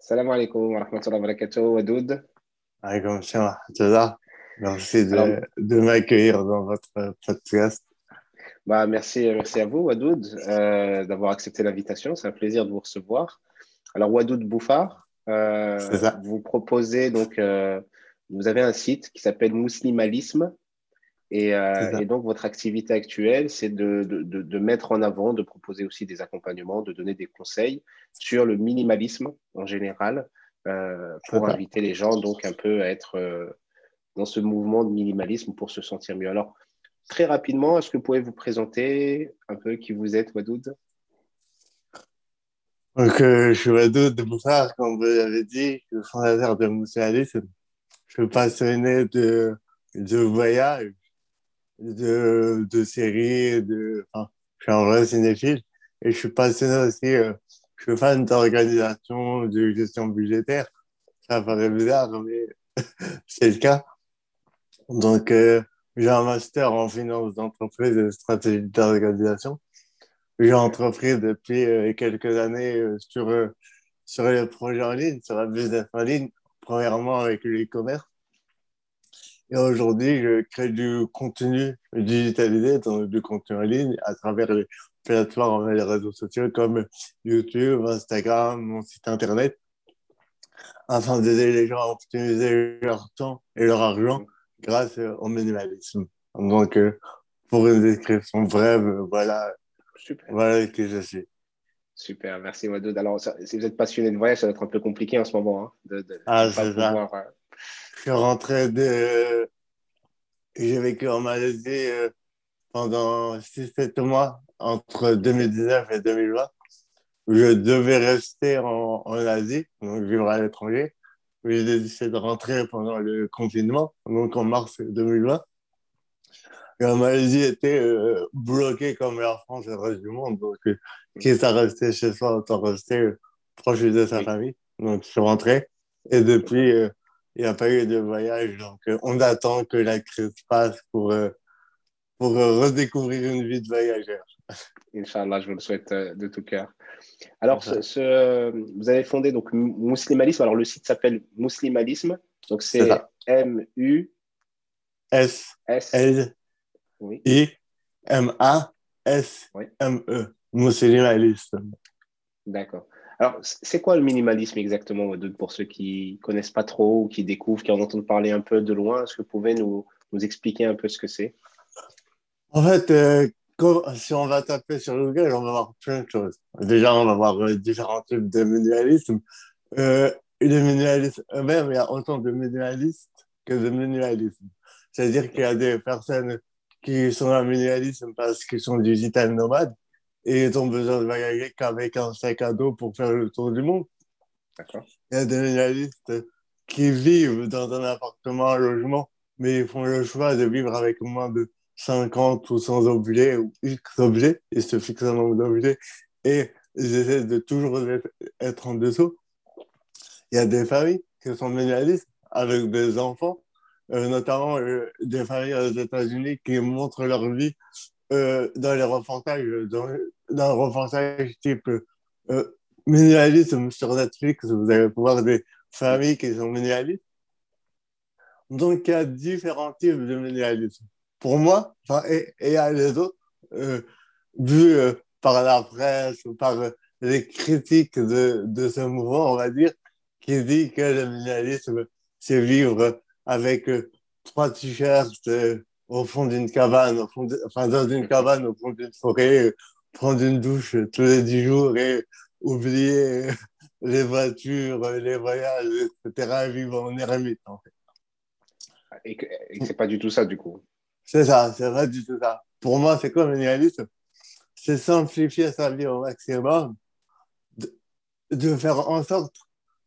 Salam alaikum wa rahmatullahi wa barakatuh, Wadoud. Alaikum Merci de, de m'accueillir dans votre podcast. Bah, merci, merci à vous, Wadoud, euh, d'avoir accepté l'invitation. C'est un plaisir de vous recevoir. Alors, Wadoud Bouffard, euh, vous proposez donc, euh, vous avez un site qui s'appelle Muslimalisme. Et, et, donc, votre activité actuelle, c'est de, de, de, mettre en avant, de proposer aussi des accompagnements, de donner des conseils sur le minimalisme en général, pour inviter les gens donc un peu à être dans ce mouvement de minimalisme pour se sentir mieux. Alors, très rapidement, est-ce que vous pouvez vous présenter un peu qui vous êtes, Wadoud? Donc, euh, je suis Wadoud de Moussard, comme vous l'avez dit, le fondateur de Moussalis. Je suis passionné de, de voyage, de, de séries, de, je suis un vrai cinéphile et je suis passionné aussi, euh, je suis fan d'organisation, de gestion budgétaire. Ça paraît bizarre, mais c'est le cas. Donc, euh, j'ai un master en finance d'entreprise et stratégie d'organisation. J'ai entrepris depuis euh, quelques années sur, sur les projets en ligne, sur la business en ligne, premièrement avec l'e-commerce. Et aujourd'hui, je crée du contenu digitalisé, donc du contenu en ligne à travers les plateformes et les réseaux sociaux comme YouTube, Instagram, mon site internet, afin d'aider les gens à optimiser leur temps et leur argent grâce au minimalisme. Donc, euh, pour une description brève, voilà, Super. voilà qui je suis. Super, merci Wadoud. Alors, si vous êtes passionné de voyage, ça va être un peu compliqué en ce moment. Hein, de, ah, c'est ça. Euh, je suis rentré de. J'ai vécu en Malaisie euh, pendant 6-7 mois, entre 2019 et 2020. Je devais rester en, en Asie, donc vivre à l'étranger. J'ai décidé de rentrer pendant le confinement, donc en mars 2020. Et la Malaisie était euh, bloquée comme la France et le reste du monde. Donc, euh, quitte à rester chez soi, autant rester euh, proche de sa famille. Donc, je suis rentré. Et depuis, euh, il n'y a pas eu de voyage. Donc, on attend que la crise passe pour, pour redécouvrir une vie de voyageur. Inch'Allah, je vous le souhaite de tout cœur. Alors, ce, vous avez fondé donc Muslimalisme. Alors, le site s'appelle Muslimalisme. Donc, c'est M-U. S-L. I-M-A-S-M-E. Muslimalisme. D'accord. Alors, c'est quoi le minimalisme exactement, pour ceux qui connaissent pas trop ou qui découvrent, qui en entendent parler un peu de loin? Est-ce que vous pouvez nous, expliquer un peu ce que c'est? En fait, euh, si on va taper sur Google, on va voir plein de choses. Déjà, on va voir euh, différents types de minimalisme. Euh, le minimalisme même, il y a autant de minimalistes que de minimalisme. C'est-à-dire qu'il y a des personnes qui sont un minimalisme parce qu'ils sont digital nomades et ils ont besoin de voyager qu'avec un sac à dos pour faire le tour du monde. Il y a des minimalistes qui vivent dans un appartement, un logement, mais ils font le choix de vivre avec moins de 50 ou 100 objets ou X objets, ils se fixent un nombre d'objets et ils essaient de toujours être en dessous. Il y a des familles qui sont minimalistes avec des enfants, euh, notamment euh, des familles aux États-Unis qui montrent leur vie euh, dans les reportages, dans, dans le type minimalisme sur Netflix, vous allez voir des familles qui sont minimalistes. Donc, il y a différents types de minimalisme pour moi, et, et à les autres, euh, vu euh, par la presse ou par euh, les critiques de, de ce mouvement, on va dire, qui dit que le minimalisme, c'est vivre avec euh, trois t-shirts au fond d'une cabane, au fond enfin dans une cabane au fond d'une forêt, prendre une douche tous les dix jours et oublier les voitures, les voyages, etc., et vivre en ermite, en fait. Et que, c'est pas du tout ça, du coup. C'est ça, c'est vrai du tout ça. Pour moi, c'est quoi le minimalisme C'est simplifier sa vie au maximum, de, faire en sorte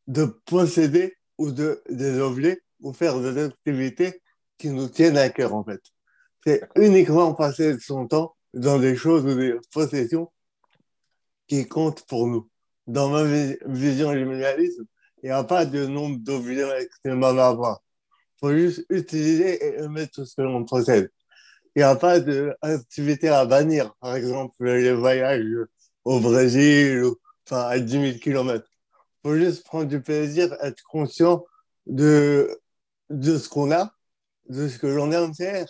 de posséder ou de, des objets ou faire des activités qui nous tiennent à cœur, en fait. C'est uniquement passer son temps dans des choses ou des possessions qui comptent pour nous. Dans ma vision du minimalisme, il n'y a pas de nombre d'objets extrêmement à avoir faut juste utiliser et mettre tout ce que l'on possède. Il n'y a pas d'activité à bannir. Par exemple, les voyages au Brésil, enfin, à 10 000 km. faut juste prendre du plaisir, être conscient de ce qu'on a, de ce que l'on aime faire,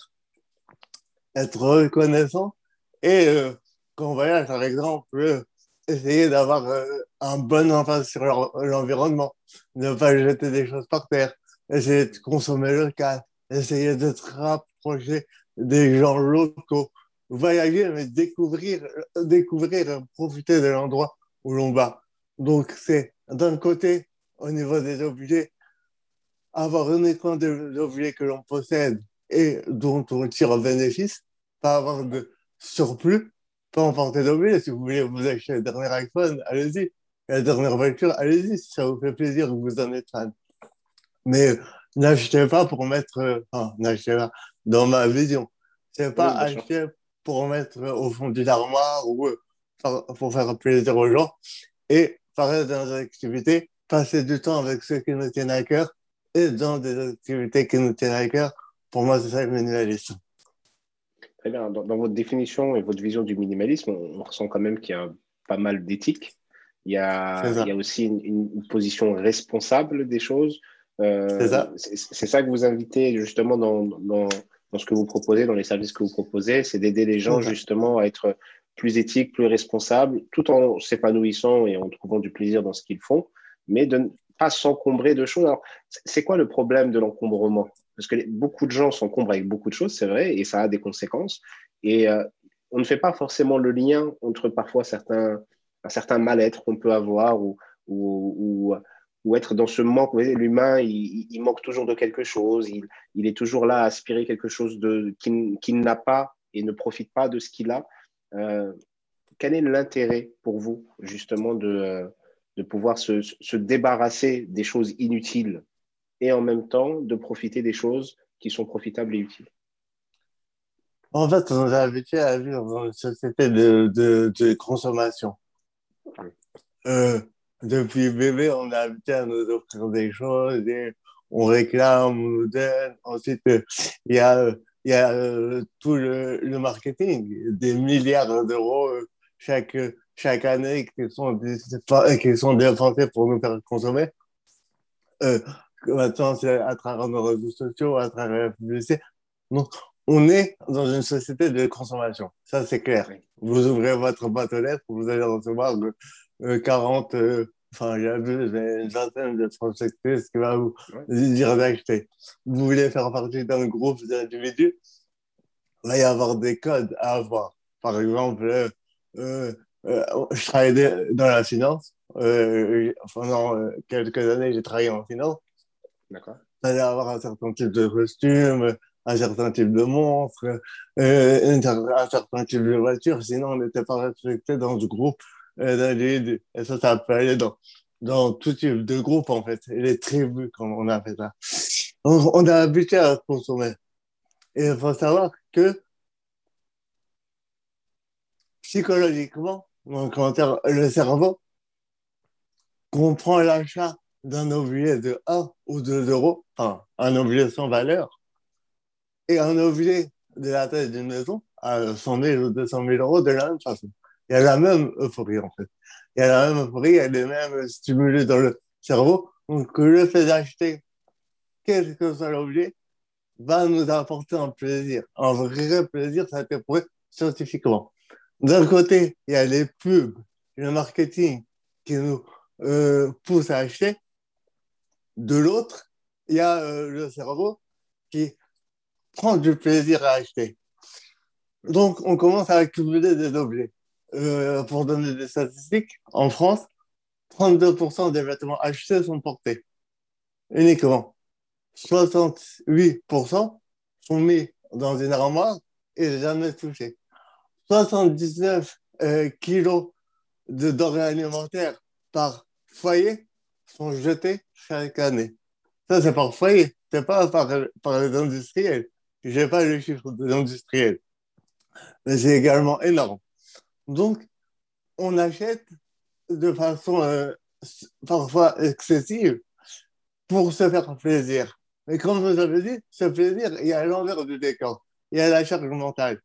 être reconnaissant. Et euh, quand on voyage, par exemple, essayer d'avoir euh, un bon impact sur l'environnement, ne pas jeter des choses par terre, essayer de consommer local, essayer de se rapprocher des gens locaux, voyager, mais découvrir, découvrir, profiter de l'endroit où l'on va. Donc, c'est d'un côté, au niveau des objets, avoir uniquement des objets que l'on possède et dont on tire bénéfice, pas avoir de surplus, pas emporter d'objets. Si vous voulez vous acheter le dernier iPhone, allez-y. La dernière voiture, allez-y, si ça vous fait plaisir, vous en êtes fan. Mais n'achetez pas pour mettre, enfin, n'achetez pas, dans ma vision, c'est pas acheter pour mettre au fond d'une armoire ou pour faire plaisir aux gens. Et dans des activités, passer du temps avec ceux qui nous tiennent à cœur et dans des activités qui nous tiennent à cœur. Pour moi, c'est ça le minimalisme. Très bien. Dans, votre définition et votre vision du minimalisme, on, ressent quand même qu'il y a pas mal d'éthique. Il y a, il y a aussi une, position responsable des choses. Euh, c'est ça. C'est ça que vous invitez justement dans, dans, dans, ce que vous proposez, dans les services que vous proposez, c'est d'aider les gens justement à être plus éthiques, plus responsables, tout en s'épanouissant et en trouvant du plaisir dans ce qu'ils font, mais de s'encombrer de choses. Alors, c'est quoi le problème de l'encombrement? Parce que beaucoup de gens s'encombrent avec beaucoup de choses, c'est vrai, et ça a des conséquences. Et euh, on ne fait pas forcément le lien entre parfois certains, un certain mal-être qu'on peut avoir ou, ou, ou, être dans ce manque. L'humain, il, manque toujours de quelque chose, il, il, est toujours là à aspirer quelque chose qu'il n'a pas et ne profite pas de ce qu'il a. Euh, quel est l'intérêt pour vous, justement, de, euh, de pouvoir se, se, débarrasser des choses inutiles et en même temps de profiter des choses qui sont profitables et utiles En fait, on est habitué à vivre dans une société de, de, de consommation. Euh, depuis bébé, on est habitué à nous offrir des choses, et on réclame, on nous donne. Ensuite, il y a y a euh, tout le, le, marketing, des milliards d'euros euh, chaque, chaque année qui sont, qui sont dépensés pour nous faire consommer. Euh, maintenant, c'est à travers nos réseaux sociaux, à travers la publicité. Donc, on est dans une société de consommation. Ça, c'est clair. Vous ouvrez votre boîte aux lettres, vous allez recevoir 40, enfin, il y a une vingtaine de prospectus qui va vous dire d'acheter. Vous voulez faire partie d'un groupe d'individus, il va y avoir des codes à avoir. Par exemple, euh, euh, je travaillais dans la finance. Euh, pendant euh, quelques années, j'ai travaillé en finance. D'accord. Il fallait avoir un certain type de costume, un certain type de montre, un certain type de voiture, sinon on n'était pas respecté dans ce groupe et ça, ça peut aller dans, dans tout type de groupe, en fait. Les tribus, comme on a fait ça. On, on a habitué à consommer. Et il faut savoir que psychologiquement, donc, le cerveau comprend l'achat d'un objet de 1 ou 2 euros, enfin, un objet sans valeur, et un objet de la taille d'une maison à 100 000 ou 200 000 euros de la même façon il y a la même euphorie en fait. Il y a la même euphorie, il y a les mêmes stimuli dans le cerveau. Donc le fait d'acheter quel que soit l'objet va nous apporter un plaisir. Un vrai plaisir, ça a été prouvé scientifiquement. D'un côté, il y a les pubs, le marketing qui nous euh, pousse à acheter. De l'autre, il y a euh, le cerveau qui prend du plaisir à acheter. Donc, on commence à accumuler des objets. Euh, pour donner des statistiques, en France, 32% des vêtements achetés sont portés. Uniquement. 68% sont mis dans une armoire et jamais touchés. 79 euh, kilos de denrées alimentaires par foyer sont jetés chaque année. Ça, c'est par foyer, c'est pas par, par les industriels. Je n'ai pas le chiffre des industriels. Mais c'est également énorme. Donc, on achète de façon euh, parfois excessive pour se faire plaisir. Mais comme vous avez dit, ce plaisir, il y a l'envers du décor. Il y a la charge mentale.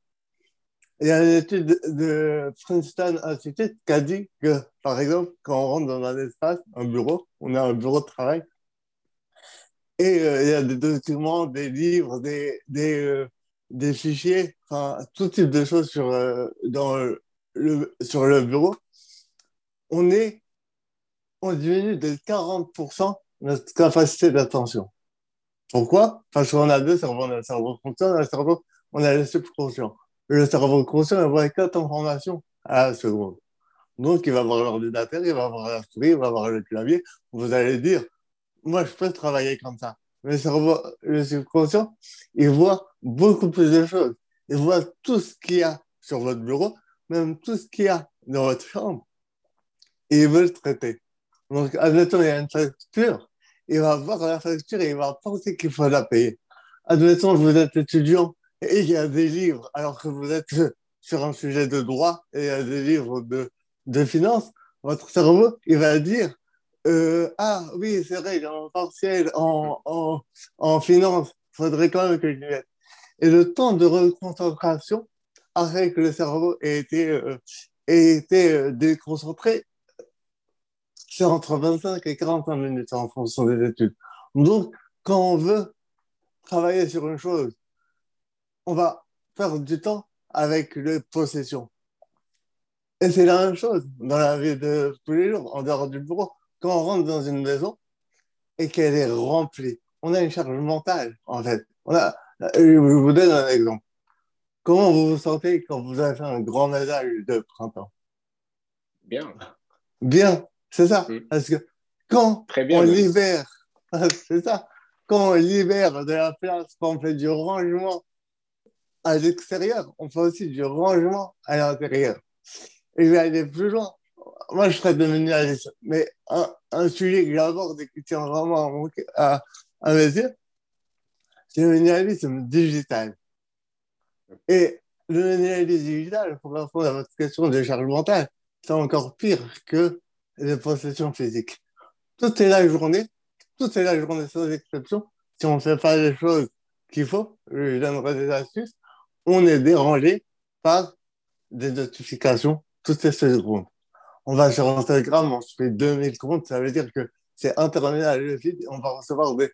Il y a une étude de Princeton Institute qui a dit que, par exemple, quand on rentre dans un espace, un bureau, on a un bureau de travail, et euh, il y a des documents, des livres, des, des, euh, fichiers, enfin, tout type de choses sur, euh, dans le, sur le bureau. On est, on diminue de 40% notre capacité d'attention. Pourquoi? Parce qu'on a deux cerveaux. On a le cerveau conscient et le cerveau, on a le subconscient. Le cerveau conscient envoie quatre informations à la seconde. Donc, il va voir l'ordinateur, il va voir la souris, il va voir le clavier. Vous allez dire, moi, je peux travailler comme ça. Mais le cerveau, le subconscient, il voit beaucoup plus de choses. Il voit tout ce qu'il y a sur votre bureau, même tout ce qu'il y a dans votre chambre. Et il veut le traiter. Donc, admettons, il y a une facture, il va voir la facture et il va penser qu'il faut la payer. Admettons, vous êtes étudiant et il y a des livres, alors que vous êtes sur un sujet de droit et il y a des livres de, de finance, votre cerveau, il va dire euh, Ah oui, c'est vrai, il est en partiel, en, en, en finance, il faudrait quand même que je mette. Et le temps de reconcentration après que le cerveau ait été, euh, ait été euh, déconcentré, c'est entre 25 et 45 minutes en fonction des études. Donc, quand on veut travailler sur une chose, on va perdre du temps avec les possessions. Et c'est la même chose dans la vie de tous les jours, en dehors du bureau. Quand on rentre dans une maison et qu'elle est remplie, on a une charge mentale, en fait. On a, je vous donne un exemple. Comment vous vous sentez quand vous avez fait un grand ménage de printemps? Bien. Bien. C'est ça. Mm. Parce que quand on libère, c'est ça, quand on libère de la place, quand on fait du rangement à l'extérieur, on fait aussi du rangement à l'intérieur. Et je vais aller plus loin. Moi, je serais devenu mais un, sujet que j'aborde et qui tient vraiment à, à mes yeux, c'est le minimalisme digital. Et le minimalisme digital, pour répondre à votre question de charge mentale, c'est encore pire que les possessions physiques. Toute est la journée, toute est la journée sans exception. Si on ne fait pas les choses qu'il faut, je donnerai des astuces, on est dérangé par des notifications toutes les secondes. On va sur Instagram, on se fait 2000 comptes, ça veut dire que c'est interminable le feed, on va recevoir des,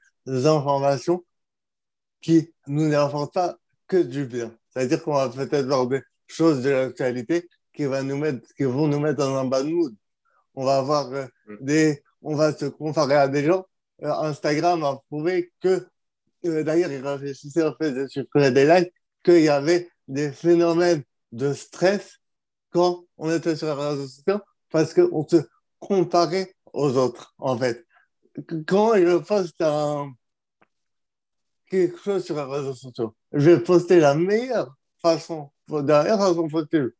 informations qui nous n'apportent pas que du bien. C'est-à-dire qu'on va peut-être voir des choses de l'actualité qui, va nous mettre, qui vont nous mettre dans un bad mood on va avoir euh, mm. des, on va se comparer à des gens. Euh, Instagram a prouvé que, euh, d'ailleurs, il réfléchissait en fait de supprimer des likes, qu'il y avait des phénomènes de stress quand on était sur les réseaux sociaux parce qu'on se comparait aux autres, en fait. Quand je poste un, quelque chose sur les réseaux sociaux, je vais poster la meilleure façon, la meilleure façon possible.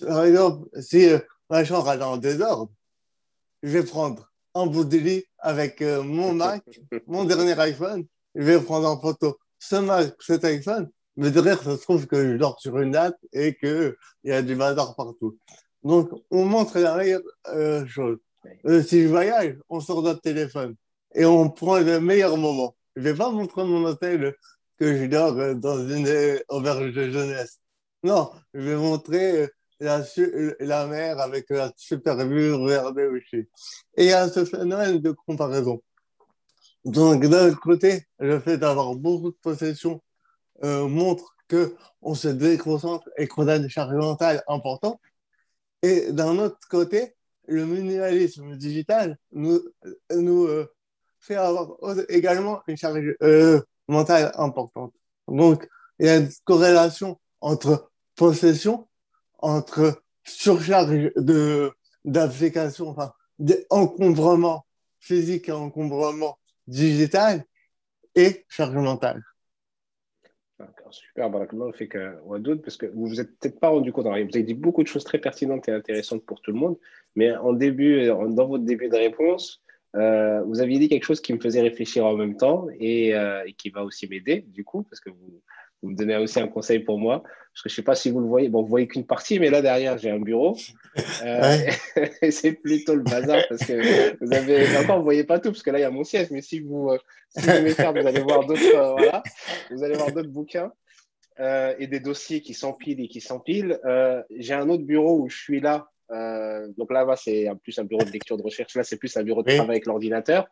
Par exemple, si ma chambre est en désordre, je vais prendre un bout de lit avec euh, mon Mac, mon dernier iPhone, je vais prendre en photo ce Mac, cet iPhone, mais derrière, ça se trouve que je dors sur une natte et qu'il y a du bazar partout. Donc, on montre la meilleure euh, chose. Euh, si je voyage, on sort notre téléphone et on prend le meilleur moment. Je ne vais pas montrer mon hôtel que je dors dans une auberge de jeunesse. Non, je vais montrer la, la mer avec la super vue vers aussi. Et il y a ce phénomène de comparaison. Donc, d'un côté, le fait d'avoir beaucoup de possessions euh, montre qu'on se déconcentre et qu'on a des charges mentales importantes. Et d'un autre côté, le minimalisme digital nous, nous euh, fait avoir également une charge euh, mentale importante. Donc, il y a une corrélation entre possession entre surcharge de d'applications, enfin, d'encombrement physique et encombrement digital et charge mentale. Super, Barakallah, fait que Wadoud, parce que vous vous êtes peut-être pas rendu compte, vous avez dit beaucoup de choses très pertinentes et intéressantes pour tout le monde, mais en début, dans votre début de réponse, euh, vous aviez dit quelque chose qui me faisait réfléchir en même temps et, euh, et qui va aussi m'aider, du coup, parce que vous, vous me donnez aussi un conseil pour moi. Parce que je ne sais pas si vous le voyez. Bon, vous voyez qu'une partie, mais là derrière, j'ai un bureau. Euh, c'est plutôt le bazar parce que vous avez. Encore, vous ne voyez pas tout parce que là, il y a mon siège. Mais si vous, euh, si vous faire, vous allez voir d'autres euh, voilà, vous allez voir d'autres bouquins. euh, et des dossiers qui s'empilent et qui s'empilent. J'ai un autre bureau où je suis là. Donc là, c'est plus un bureau de lecture de recherche. Là, c'est plus un bureau de travail avec l'ordinateur.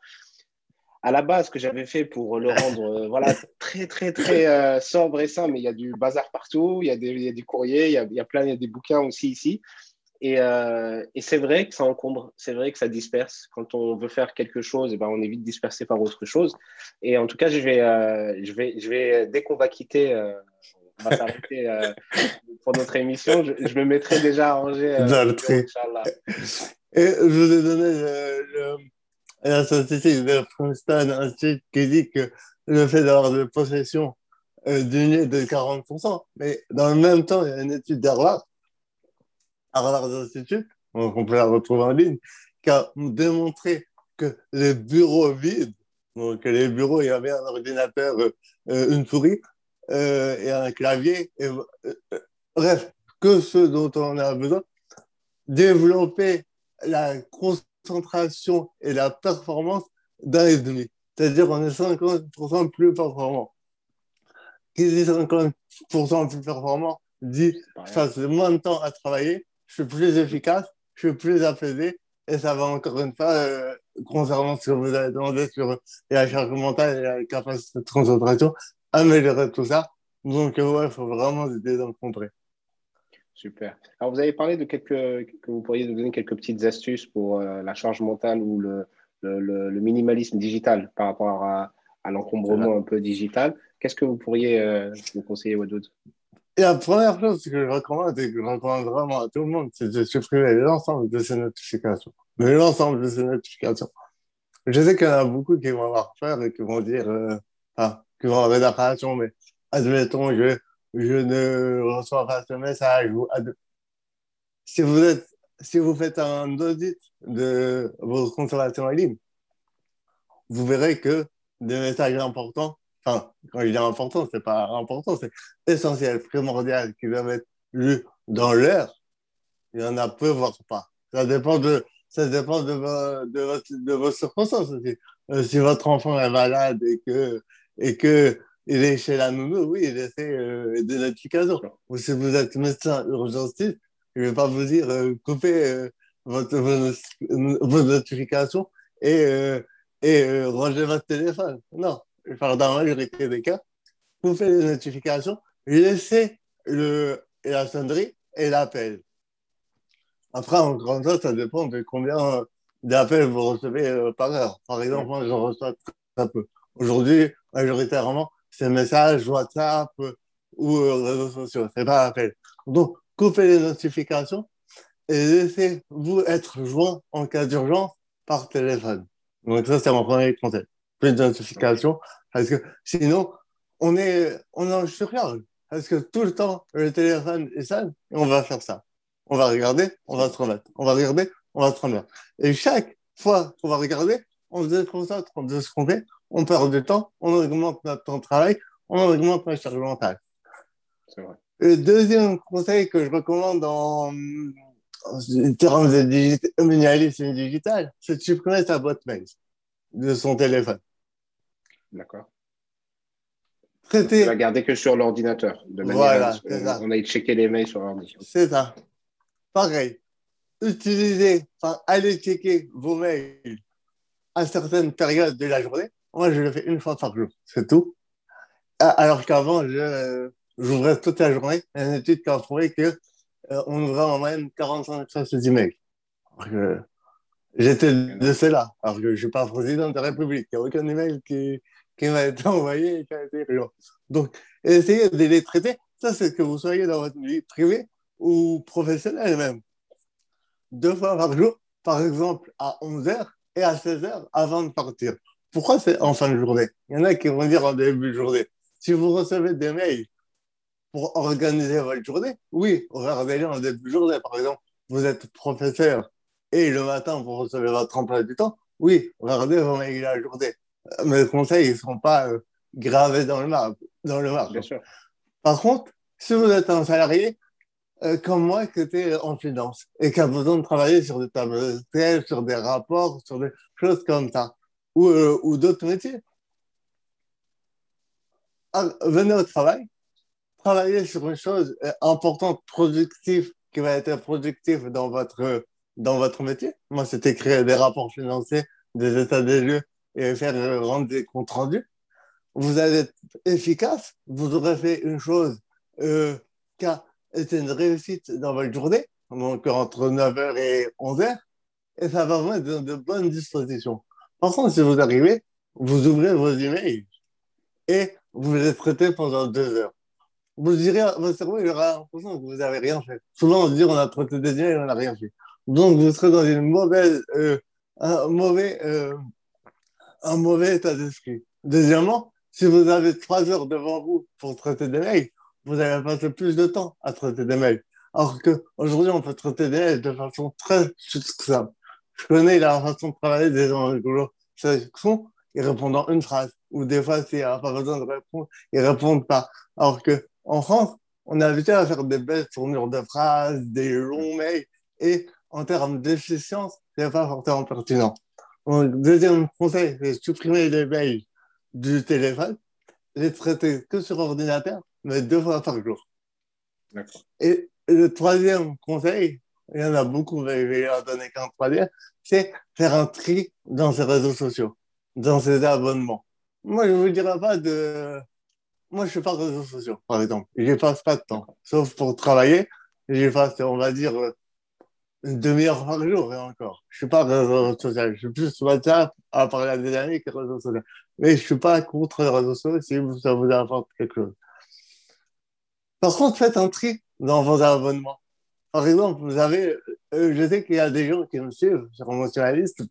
À la base, que j'avais fait pour le rendre voilà, très, très, très sobre et simple, mais il y a du bazar partout, il y a des, il y a des courriers, il y a, il y a plein, il y a des bouquins aussi ici. Et, euh, et c'est vrai que ça encombre, c'est vrai que ça disperse. Quand on veut faire quelque chose, et eh ben on est vite dispersé par autre chose. Et en tout cas, je vais, euh, je vais, je vais dès qu'on va quitter, euh, on va s'arrêter euh, pour notre émission, je, je, me mettrai déjà à ranger. Euh, Dans le. Et je vous ai donné le, la statistique de Princeton Institute qui dit que le fait d'avoir de possession euh, d'une de 40%, mais dans le même temps, il y a une étude d'Harvard Harvard Institute, on peut la retrouver en ligne, qui a démontré que les bureaux vides, donc les bureaux, il y avait un ordinateur, euh, euh, une souris euh, et un clavier, et, bref, que ce dont on a besoin, développer la concentration et la performance d'un et demi. C'est-à-dire on est 50% plus performant. Qui dit 50% plus performant dit je passe moins de temps à travailler je suis plus efficace, je suis plus apaisé. Et ça va encore une fois, euh, concernant ce que vous avez demandé sur la charge mentale et la capacité de concentration, améliorer tout ça. Donc, ouais, il faut vraiment essayer d'encontrer. Super. Alors, vous avez parlé de quelques, que vous pourriez nous donner quelques petites astuces pour euh, la charge mentale ou le, le, minimalisme digital par rapport à, l'encombrement un peu digital. Qu'est-ce que vous pourriez euh, conseiller, Wadoud? Et la première chose que je recommande et que je recommande vraiment à tout le monde, c'est de supprimer l'ensemble de ces notifications. Mais l'ensemble de ces notifications. Je sais qu'il y en a beaucoup qui vont avoir peur et qui vont dire, euh, enfin, qui vont avoir la mais admettons, je, je ne reçois pas ce message. Si vous êtes, si vous faites un audit de vos consommations en ligne, vous verrez que des messages importants enfin, quand il est important, c'est pas important, c'est essentiel, primordial, qui doivent être lus dans l'heure. Il y en a peu, voire pas. Ça dépend de, ça dépend de, votre, de vos circonstances aussi. Euh, si votre enfant est malade et que, et que il est chez la nounou, oui, il essaie euh, des notifications. Ou si vous êtes médecin urgentiste, je ne vais pas vous dire euh, coupez euh, vos, notifications et, euh, et rangez votre téléphone. Non, dans la majorité des cas, faites les notifications, laissez le, la sonnerie et l'appel. Après, encore une fois, ça dépend de combien d'appels vous recevez euh, par heure. Par exemple, moi, j'en reçois très peu. Aujourd'hui, majoritairement, c'est messages, WhatsApp ou euh, réseaux sociaux. C'est pas appel. Donc, coupez les notifications et laissez-vous être joint en cas d'urgence par téléphone. Donc, ça, c'est mon premier conseil. Plus de notifications, parce que sinon, on est, on est en surcharge. Parce que tout le temps, le téléphone est sale et on va faire ça. On va regarder, on va se remettre. On va regarder, on va se remettre. Et chaque fois qu'on va regarder, on se déconcentre ce qu'on fait, on perd du temps, on augmente notre temps de travail, on augmente notre charge mentale. C'est vrai. Le deuxième conseil que je recommande en, en termes de minimalisme digital, c'est de supprimer sa boîte mail de son téléphone. D'accord. Traiter. On va garder que sur l'ordinateur. De manière voilà, à, on, a checké les mails sur l'ordinateur. C'est ça. Pareil. Utilisez, enfin, allez checker vos mails à certaines périodes de la journée. Moi, je le fais une fois par jour. C'est tout. Ah, alors qu'avant, je, j'ouvrais toute la journée. Une étude qui a prouvé qu'on euh, ouvrait en moyenne 45 fois ces emails. J'étais de cela. Alors que je ne suis pas président de la République. Il n'y a aucun email qui, qui m'a été envoyé. Donc, essayez de les traiter. Ça, c'est que vous soyez dans votre vie privée ou professionnelle même. Deux fois par jour, par exemple, à 11h et à 16h avant de partir. Pourquoi c'est en fin de journée Il y en a qui vont dire en début de journée. Si vous recevez des mails pour organiser votre journée, oui, regardez-les en début de journée. Par exemple, vous êtes professeur et le matin, vous recevez votre emploi du temps. Oui, regardez vos mails la journée mes conseils, ils ne seront pas euh, gravés dans le marbre. Dans le marbre. Bien sûr. Par contre, si vous êtes un salarié, euh, comme moi, qui était en finance et qui a besoin de travailler sur des tableaux sur des rapports, sur des choses comme ça, ou, euh, ou d'autres métiers, ah, venez au travail, travailler sur une chose importante, productive, qui va être productive dans votre, dans votre métier. Moi, c'était créer des rapports financiers, des états des lieux et faire rendre des comptes rendus. Vous allez être efficace, vous aurez fait une chose euh, qui a été une réussite dans votre journée, donc entre 9h et 11h, et ça va vous mettre dans de bonnes dispositions. Contre, si vous arrivez, vous ouvrez vos emails et vous les traitez pendant deux heures. Vous direz, votre cerveau, il aura l'impression que vous n'avez rien fait. Souvent, on se dit, on a traité des emails et on n'a rien fait. Donc, vous serez dans une mauvaise, euh, un, mauvais, euh, un mauvais état d'esprit. Deuxièmement, si vous avez trois heures devant vous pour traiter des mails, vous allez passer plus de temps à traiter des mails. Alors qu'aujourd'hui, on peut traiter des mails de façon très simple. Je connais la façon de travailler des gens rigolos. Ils répondent en une phrase. Ou des fois, s'il n'y a pas besoin de répondre, ils répondent pas. Alors qu'en France, on est habitué à faire des belles tournures de phrases, des longs mails. Et en termes d'efficience, ce n'est pas forcément pertinent. Donc, deuxième conseil, c'est supprimer les mails du téléphone, les traiter que sur ordinateur, mais deux fois par jour. Et le troisième conseil, il y en a beaucoup, mais je vais en donner qu'un troisième, c'est faire un tri dans ses réseaux sociaux, dans ses abonnements. Moi, je ne vous dirai pas de. Moi, je ne fais pas réseaux sociaux, par exemple. Je passe pas de temps, sauf pour travailler. Je passe, on va dire, une demi-heure par jour et encore. Je ne suis pas réseaux sociaux. Je suis plus WhatsApp à parler à des amis que réseaux sociaux. Mais je ne suis pas contre les réseaux sociaux si ça vous apporte quelque chose. Par contre, faites un tri dans vos abonnements. Par exemple, vous avez, euh, je sais qu'il y a des gens qui me suivent sur Emotionaliste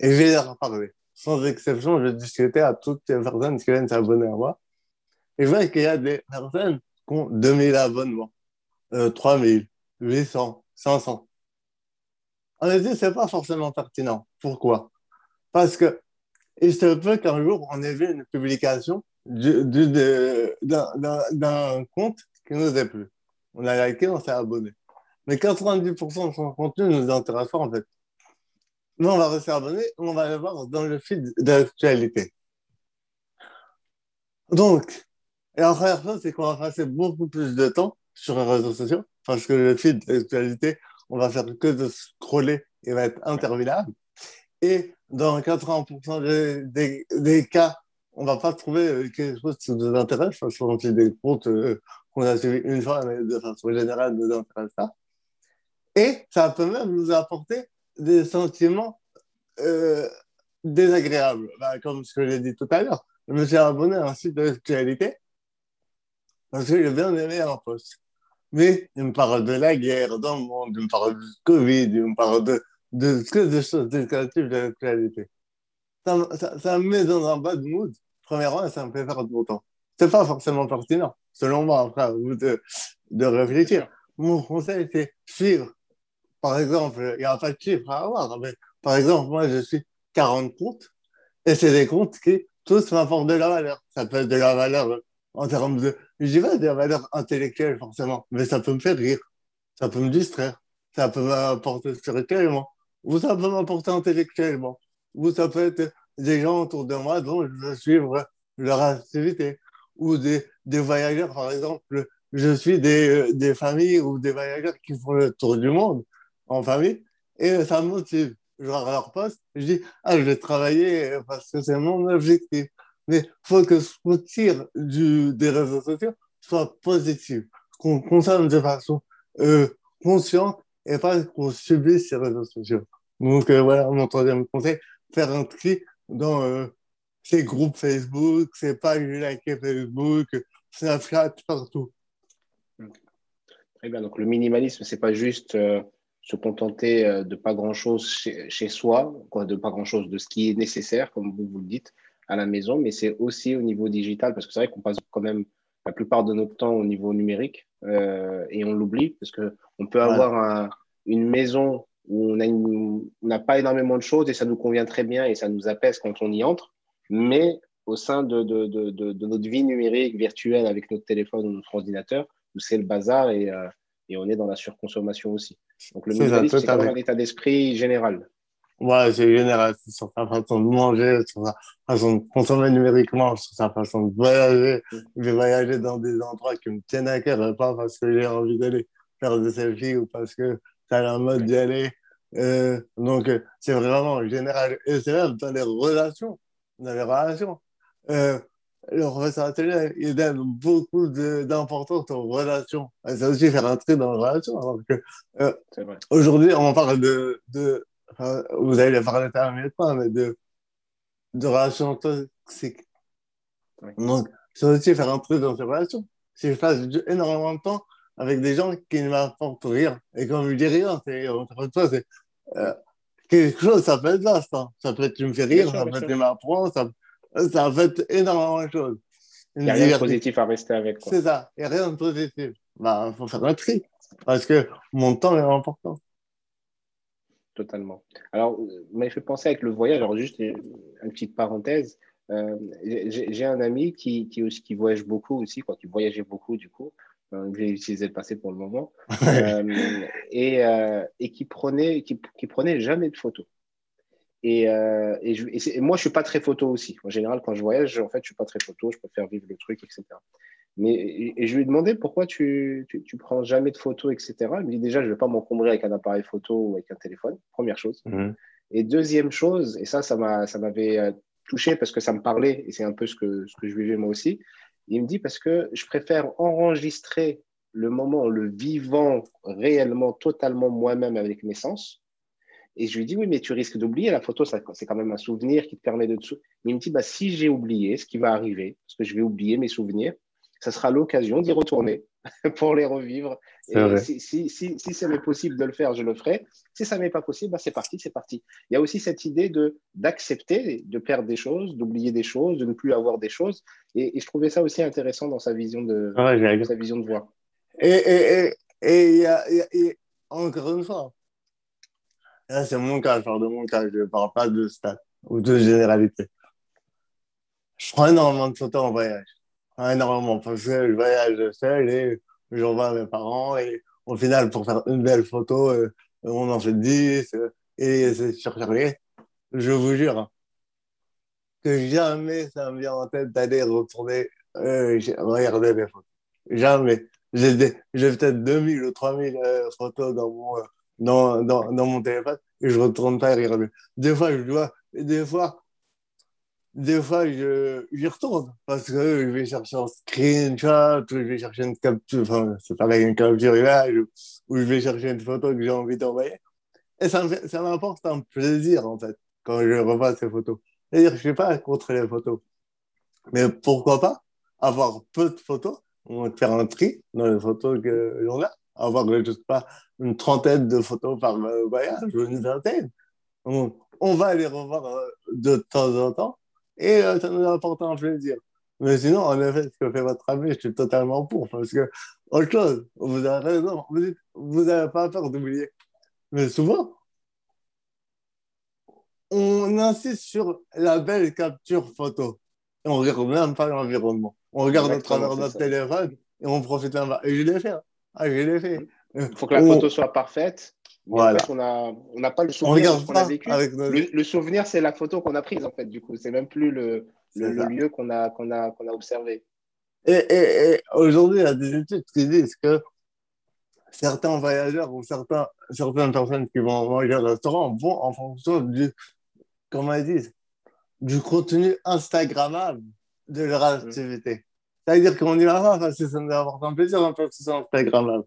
et je vais leur parler. Sans exception, je discutais à toutes les personnes qui viennent s'abonner à moi. Et je vois qu'il y a des personnes qui ont 2000 abonnements, euh, 3000, 800, 500. En effet, ce n'est pas forcément pertinent. Pourquoi? Parce que il se peut qu'un jour, on ait vu une publication d'un compte qui nous a plu. On a liké, on s'est abonné. Mais 90% de son contenu nous intéresse pas, en fait. Nous, on va rester abonné, on va le voir dans le feed d'actualité. Donc, et la première chose, c'est qu'on va passer beaucoup plus de temps sur les réseaux sociaux, parce que le feed d'actualité, on va faire que de scroller, il va être interminable. Et dans 80% des, cas, on va pas trouver quelque chose qui nous intéresse, parce qu'on a des comptes euh, qu'on a suivis une fois, mais de façon générale, nous intéresse pas. Et ça peut même nous apporter des sentiments euh, désagréables, bah, comme ce que j'ai dit tout à l'heure. Je me suis abonné à un site d'actualité parce que j'ai bien aimé un poste. Mais il me parle de la guerre dans le monde, il me parle du Covid, il me parle de, de, que des choses négatives de l'actualité. Ça, ça, ça, me met dans un bad mood, premièrement, et ça me fait de mon temps. C'est pas forcément pertinent, selon moi, vous de, de réfléchir. Mon conseil, c'est suivre. Par exemple, il n'y a pas de chiffre à avoir, mais par exemple, moi, je suis 40 comptes, et c'est des comptes qui tous m'apportent de la valeur. Ça peut être de la valeur en termes de, je dirais de la valeur intellectuelle forcément, mais ça peut me faire rire, ça peut me distraire, ça peut m'apporter spirituellement, ou ça peut m'apporter intellectuellement, ou ça peut être des gens autour de moi dont je veux suivre leur activité, ou des, des voyageurs, par exemple, je suis des, des familles ou des voyageurs qui font le tour du monde en famille, et ça me motive. Je vois leur poste, je dis, ah, je vais travailler parce que c'est mon objectif. Mais il faut que ce qu'on tire du, des réseaux sociaux soit positif, qu'on consomme de façon euh, consciente et pas qu'on subisse ces réseaux sociaux. Donc euh, voilà mon troisième conseil, faire un tri dans euh, ces groupes Facebook, ces pages likées Facebook, Snapchat, partout. Très bien, donc le minimalisme, c'est pas juste se contenter de pas grand-chose chez, chez, soi, quoi, de pas grand-chose de ce qui est nécessaire, comme vous, vous le dites, à la maison, mais c'est aussi au niveau digital, parce que c'est vrai qu'on passe quand même la plupart de notre temps au niveau numérique euh, et on l'oublie, parce qu'on peut avoir une maison où on n'a pas énormément de choses et ça nous convient très bien et ça nous apaise quand on y entre, mais au sein de, de, de, de notre vie numérique, virtuelle, avec notre téléphone ou notre ordinateur, où c'est le bazar et, euh, et, on est dans la surconsommation aussi. Donc le minimalisme, c'est un état d'esprit général. Ouais, c'est général, sur sa façon de manger, sur sa façon de consommer numériquement, sur sa façon de voyager. Mm. Je vais voyager dans des endroits qui me tiennent à cœur, pas parce que j'ai envie d'aller faire des selfies ou parce que ça a la mode d'y aller. Euh, donc, euh, c'est vraiment général. Et c'est même dans les relations. Dans les relations. Euh, le professeur il donne beaucoup d'importance aux relations. C'est aussi faire un tri dans les relations. Alors que, euh, aujourd'hui, on parle de, de vous allez parler de mais de, de relations toxiques. Donc, c'est aussi faire un truc dans ces relations. Si je passe énormément de temps avec des gens qui ne m'apportent rien, et quand je dis rien, c'est, c'est euh, quelque chose, ça peut être vaste. Hein. Ça peut être tu me fais rire, ça peut être tu m'apprends, ça, ça être énormément de choses. Il n'y a rien de positif à rester avec. C'est ça, il n'y a rien de positif. Il bah, faut faire un tri, parce que mon temps est important. Totalement. Alors, vous m'avez fait penser avec le voyage, alors juste une, petite parenthèse. Euh, j'ai un ami qui, qui, qui, voyage beaucoup aussi, quoi, qui voyageait beaucoup du coup. Euh, j'ai utilisé le passé pour le moment. euh, et, euh, et, qui, prenait, qui, qui, prenait jamais de photos. Et, euh, et, je, et, moi, je suis pas très photo aussi. En général, quand je voyage, en fait, je suis pas très photo. Je préfère vivre le truc, etc. Mais et, je lui ai demandé pourquoi tu, tu, tu, prends jamais de photos, etc. Il me dit déjà, je vais pas m'encombrer avec un appareil photo ou avec un téléphone. Première chose. Mhm. Et deuxième chose, et ça, ça m'a, ça m'avait euh, touché parce que ça me parlait et c'est un peu ce que, ce que je vivais moi aussi. Il me dit parce que je préfère enregistrer le moment, le vivant réellement, totalement moi-même avec mes sens. Et je lui dis, oui, mais tu risques d'oublier. La photo, c'est quand même un souvenir qui te permet de. il me dit, bah, si j'ai oublié, ce qui va arriver, parce que je vais oublier mes souvenirs, ça sera l'occasion d'y retourner pour les revivre. Et si, si, si, si c'est possible de le faire, je le ferai. Si ça n'est pas possible, bah c'est parti, c'est parti. Il y a aussi cette idée de d'accepter de perdre des choses, d'oublier des choses, de ne plus avoir des choses. Et, je trouvais ça aussi intéressant dans sa vision de, sa vision de voir. Et, et, et, y a, y encore une fois, c'est mon cas, je parle de mon cas, je ne parle pas de stats ou de généralité. Je prends énormément de photos en voyage énormément parce que je voyage seul et j'envoie mes parents et au final, pour faire une belle photo, euh, on en fait 10 euh, et c'est surchargé. Je vous jure que jamais ça me vient en tête d'aller retourner euh, regarder mes photos. Jamais. J'ai peut-être 2000 ou 3000 photos dans mon, dans, dans, dans, mon téléphone et je retourne pas regarder. Des fois, je dois, des fois, des fois, je, j'y retourne parce que je vais chercher un screenshot, ou je vais chercher une capture, enfin, c'est pareil, une capture image, ou je vais chercher une photo que j'ai envie d'envoyer. Et ça, ça m'apporte un plaisir, en fait, quand je revois ces photos. C'est-à-dire, je ne suis pas contre les photos. Mais pourquoi pas avoir peu de photos, faire un tri dans les photos que l'on a, avoir, je sais pas, une trentaine de photos par voyage, ou une vingtaine. on va les revoir euh, de temps en temps et euh, ça nous apporte un plaisir. Mais sinon, en effet, ce que fait votre ami, je suis totalement pour. Parce que, autre chose, vous avez raison, vous n'avez pas peur d'oublier. Mais souvent, on insiste sur la belle capture photo. Et on ne regarde même pas l'environnement. On regarde à travers notre téléphone et on profite là-bas. Et je l'ai fait. Hein. Ah, je l'ai fait. Il faut que la photo soit parfaite. Voilà. on n'a on pas le souvenir qu'on a vécu. Le, souvenir, c'est la photo qu'on a prise, en fait, du coup. C'est même plus le, le, lieu qu'on a, qu'on a, qu'on a observé. Et, et, aujourd'hui, il y a des études qui disent que certains voyageurs ou certains, certaines personnes qui vont manger au restaurant vont en fonction du, comment ils disent, du contenu Instagrammable de leur mmh. activité. C'est-à-dire qu'on y va pas parce que ça nous apporte un plaisir, un peu c'est Instagrammable.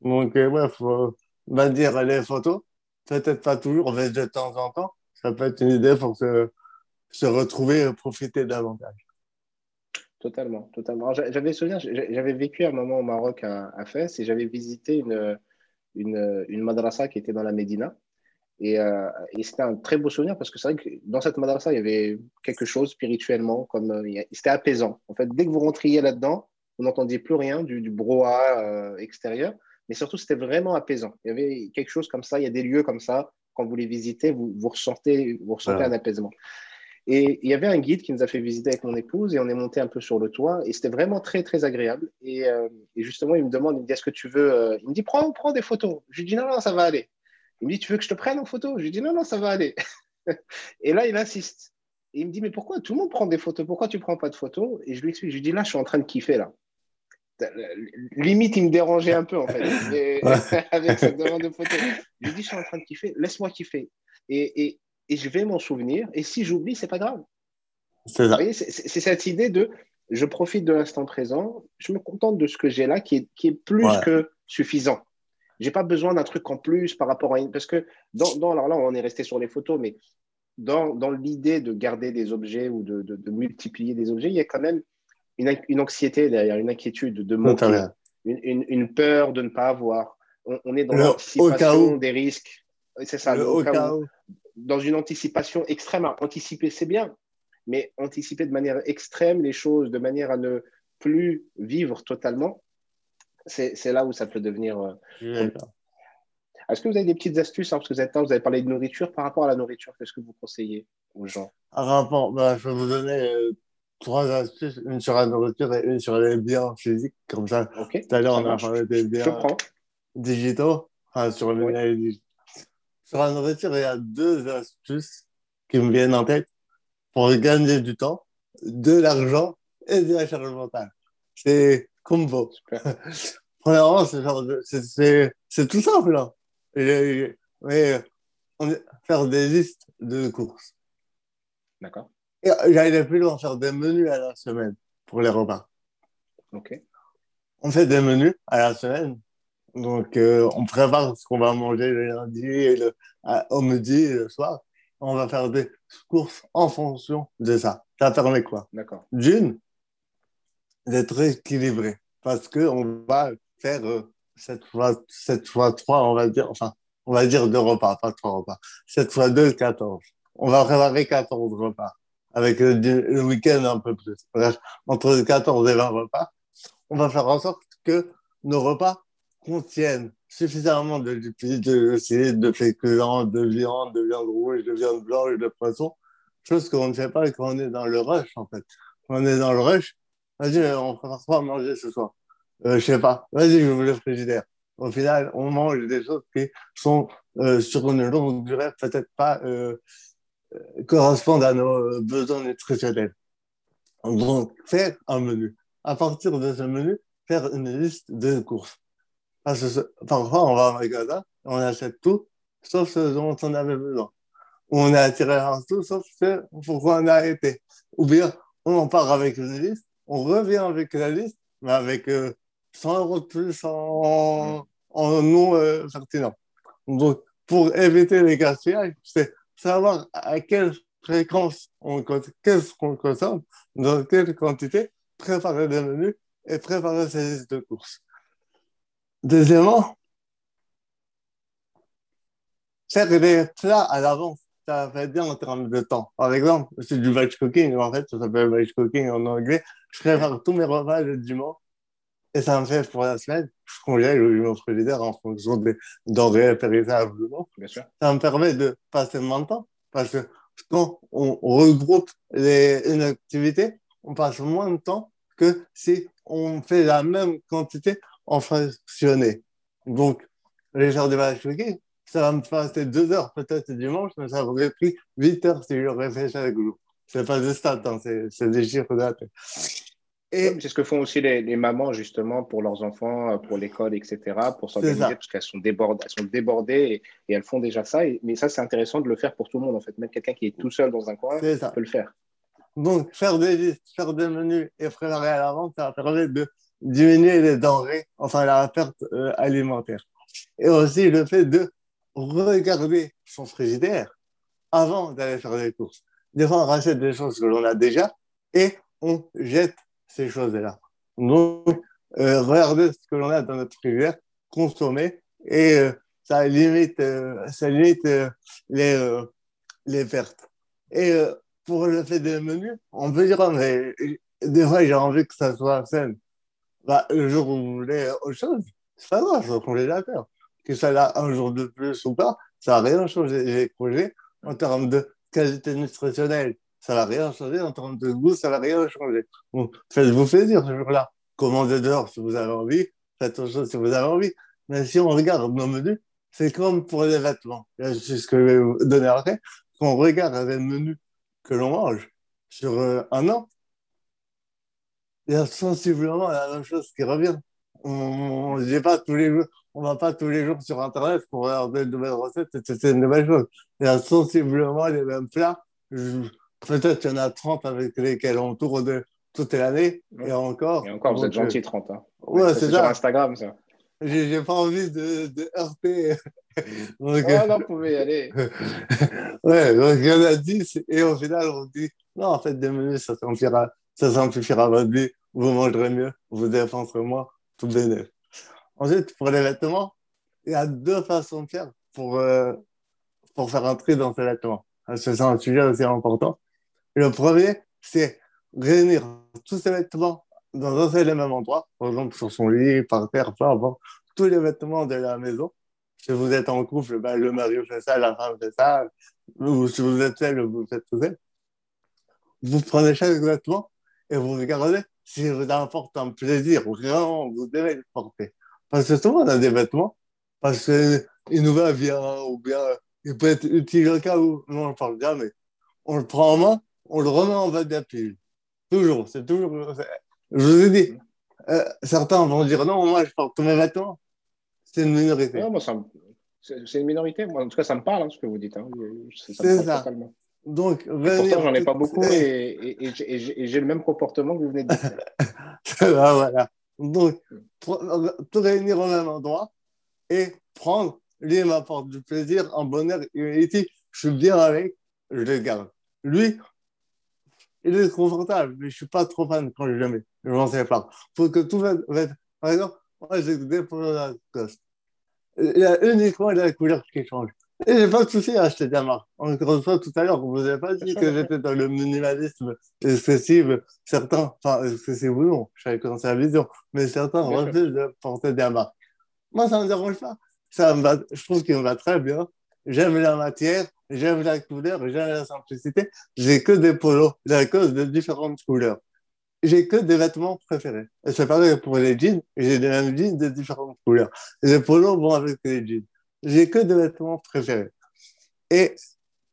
Donc, euh, faut va dire les photos. Peut-être pas toujours, mais de temps en temps. Ça peut être une idée pour se, se retrouver et profiter davantage. Totalement, totalement. J'avais souvenir, j'avais vécu un moment au Maroc à, à Fès et j'avais visité une, une, une, madrasa qui était dans la Médina. Et, euh, et c'était un très beau souvenir parce que c'est vrai que dans cette madrasa, il y avait quelque chose spirituellement, comme euh, c'était apaisant. En fait, dès que vous rentriez là-dedans, vous n'entendiez plus rien du, du brouhaha euh, extérieur mais surtout, c'était vraiment apaisant. Il y avait quelque chose comme ça, il y a des lieux comme ça, quand vous les visitez, vous, vous ressentez, vous ressentez un apaisement. Et il y avait un guide qui nous a fait visiter avec mon épouse et on est monté un peu sur le toit et c'était vraiment très, très agréable. Et, euh, et, justement, il me demande, il me dit, est-ce que tu veux... Euh, il me dit, prends, prends des photos. Je lui dis, non, non, ça va aller. Il me dit, tu veux que je te prenne en photo? Je lui dis, non, non, ça va aller. et là, il insiste. Et il me dit, mais pourquoi tout le monde prend des photos? Pourquoi tu ne prends pas de photos? Et je lui explique, je lui dis, là, je suis en train de kiffer, là. Limite, il me dérangeait un peu, en fait, avec cette demande de photos. Je lui dis, je suis en train de kiffer, laisse-moi kiffer. Et, et, et, je vais m'en souvenir. Et si j'oublie, c'est pas grave. C'est cette idée de je profite de l'instant présent, je me contente de ce que j'ai là qui est, qui est plus que suffisant. J'ai pas besoin d'un truc en plus par rapport à une. Parce que dans, dans, alors là, on est resté sur les photos, mais dans, dans l'idée de garder des objets ou de, de, multiplier des objets, il y a quand même une, une anxiété derrière, une inquiétude de manquer, une, une, une, peur de ne pas avoir. On, est dans l'anticipation des risques. C'est ça, le, au cas où. Dans une anticipation extrême. Anticiper, c'est bien, mais anticiper de manière extrême les choses, de manière à ne plus vivre totalement, c'est là où ça peut devenir. Euh, Est-ce que vous avez des petites astuces hein, Parce que vous avez, vous avez parlé de nourriture. Par rapport à la nourriture, qu'est-ce que vous conseillez aux gens? Par rapport, bah, je vais vous donner euh, trois astuces une sur la nourriture et une sur les biens physiques. Comme ça, tout à l'heure, on a parlé des biens digitaux. Enfin, sur, les... sur la nourriture, il y a deux astuces qui me viennent en tête pour gagner du temps, de l'argent et de la charge mentale. C'est combo. Premièrement, c'est tout simple. Là. mais on, faire des listes de courses. D'accord. J'allais plus loin, faire des menus à la semaine pour les repas. Ok. On fait des menus à la semaine. Donc, euh, on prépare ce qu'on va manger le lundi et le, au midi et le soir. On va faire des courses en fonction de ça. Ça permet quoi? D'accord. D'une, d'être équilibré parce qu'on va faire euh, cette fois, cette fois 3, on va dire, enfin, on va dire deux repas, pas trois repas. Cette fois 2, 14. On va préparer 14 repas avec le, week-end un peu plus. Entre 14 et 20 repas, on va faire en sorte que nos repas contiennent suffisamment de lipides, de de féculents, de viande, de viande rouge, de viande blanche, de poisson, chose qu'on ne fait pas quand on est dans le rush, en fait. Quand on est dans le rush, Vas-y, on prépare à manger ce soir euh, Je sais pas. Vas-y, je veux le frigidaire. Au final, on mange des choses qui sont euh, sur une longue durée, peut-être pas euh, euh, correspondent à nos besoins nutritionnels. Donc, faire un menu. À partir de ce menu, faire une liste de courses. Parce que parfois, on va au magasin, on achète tout, sauf ce dont on avait besoin. On est attiré par tout, sauf ce pourquoi on a arrêté. Ou bien, on part avec une liste, on revient avec la liste, mais avec 100 euh, euros de plus en, en non euh, pertinent. Donc, pour éviter les gaspillages, c'est savoir à quelle fréquence on qu'est-ce qu'on consomme, dans quelle quantité, préparer des menus et préparer ses listes de courses. Deuxièmement, faire des plats à l'avance ça fait bien en termes de temps. Par exemple, c'est du batch cooking, en fait, ça s'appelle batch cooking en anglais. Je prépare tous mes repas le dimanche et ça me fait pour la semaine, je congèle mon frigidaire en fonction des denrées périssables. Bien sûr. Ça me permet de passer moins de temps parce que quand on regroupe les, une activité, on passe moins de temps que si on fait la même quantité en fractionné. Donc, les genres de batch cooking, ça va me passer deux heures peut-être dimanche, mais ça aurait pris huit heures si j'aurais fait chaque jour. C'est pas des stats, hein, c'est des chiffres date. Et c'est ce que font aussi les, les, mamans justement pour leurs enfants, euh, pour l'école, etc., pour s'organiser parce qu'elles sont débordées, elles sont débordées et, elles font déjà ça. mais ça, c'est intéressant de le faire pour tout le monde en fait. Même quelqu'un qui est tout seul dans un coin peut le faire. Donc, faire des listes, faire des menus et préparer à l'avance, ça permet de diminuer les denrées, enfin la perte euh, alimentaire. Et aussi le fait de regarder son frigidaire avant d'aller faire des courses. Des fois, on rachète des choses que l'on a déjà et on jette ces choses-là. Donc, euh, regarder ce que l'on a dans notre frigidaire, consommer et euh, ça limite, euh, ça limite les, les pertes. Et pour le fait des menus, on peut dire, mais des fois, j'ai envie que ça soit sain. Bah, le jour où vous voulez autre chose, grave, je vais la faire que ça a un jour de plus ou pas, ça n'a rien changé. Les projets, en termes de qualité nutritionnelle, ça n'a rien changé. En termes de goût, ça n'a rien changé. faites-vous plaisir ce jour-là. Commandez dehors si vous avez envie. Faites autre chose si vous avez envie. Mais si on regarde nos menus, c'est comme pour les vêtements. C'est ce que je vais vous donner après. Quand on regarde le menu que l'on mange sur euh, un an, il y a sensiblement la même chose qui revient. On ne pas tous les jours, on va pas tous les jours sur Internet pour regarder de nouvelles recettes et c'est une nouvelle chose. Il y a sensiblement les mêmes plats. Peut-être qu'il y en a 30 avec lesquels on tourne toute l'année et encore. Et encore, vous êtes gentil, 30. Hein. Ouais, c'est sur Instagram, ça. J'ai pas envie de, de heurter. donc, oh non, vous pouvez y aller. ouais, donc il y en a 10 et au final, on dit non, en fait, des menus, ça simplifiera, ça simplifiera votre vie, vous mangerez mieux, vous dépenserez moins, tout bénéfice. Ensuite, pour les vêtements, il y a deux façons de faire pour, euh, pour faire un tri dans ces vêtements. C'est un sujet aussi important. Le premier, c'est réunir tous ces vêtements dans un seul et même endroit, par exemple sur son lit, par terre, peu importe, tous les vêtements de la maison. Si vous êtes en couple, ben, le mari fait ça, la femme fait ça, ou si vous êtes seul, vous faites tout ça. Vous prenez chaque vêtement et vous regardez si vous apporte un plaisir, vraiment vous devez le porter. Parce que souvent on a des vêtements, parce qu'il nous va bien, ou bien il peut être utile au cas où, non, on ne parle jamais. On le prend en main, on le remet en bas de la pile. Toujours, c'est toujours. Je vous ai dit, euh, certains vont dire non, moi je porte tous mes vêtements. C'est une minorité. Non, moi, c'est une minorité. Moi, en tout cas, ça me parle, hein, ce que vous dites. Hein. C'est ça. Donc, pourtant, j'en ai pas beaucoup et, et, j'ai le même comportement que vous venez de dire. voilà. Donc, tout réunir au même endroit et prendre, lui m'apporte du plaisir, un bonheur, il dit, je suis bien avec, je le garde. Lui, il est confortable, mais je suis pas trop fan quand je le mets. Je m'en pas. Faut que tout va être. Par exemple, moi, j'ai des coste. Il y a uniquement la couleur qui change. Et j'ai pas de souci à acheter des marques. Encore une fois, tout à l'heure, vous n'avez pas dit que j'étais dans le minimalisme excessif. Certains, enfin, excessif ou non, commencer la vision, mais certains refusent de porter des marques. Moi, ça ne me dérange pas. Ça me va, je trouve qu'il me va très bien. J'aime la matière, j'aime la couleur, j'aime la simplicité. J'ai que des polos à cause de différentes couleurs. J'ai que des vêtements préférés. Et c'est pareil pour les jeans, j'ai des mêmes jeans de différentes couleurs. les polos vont avec les jeans j'ai que des vêtements préférés. Et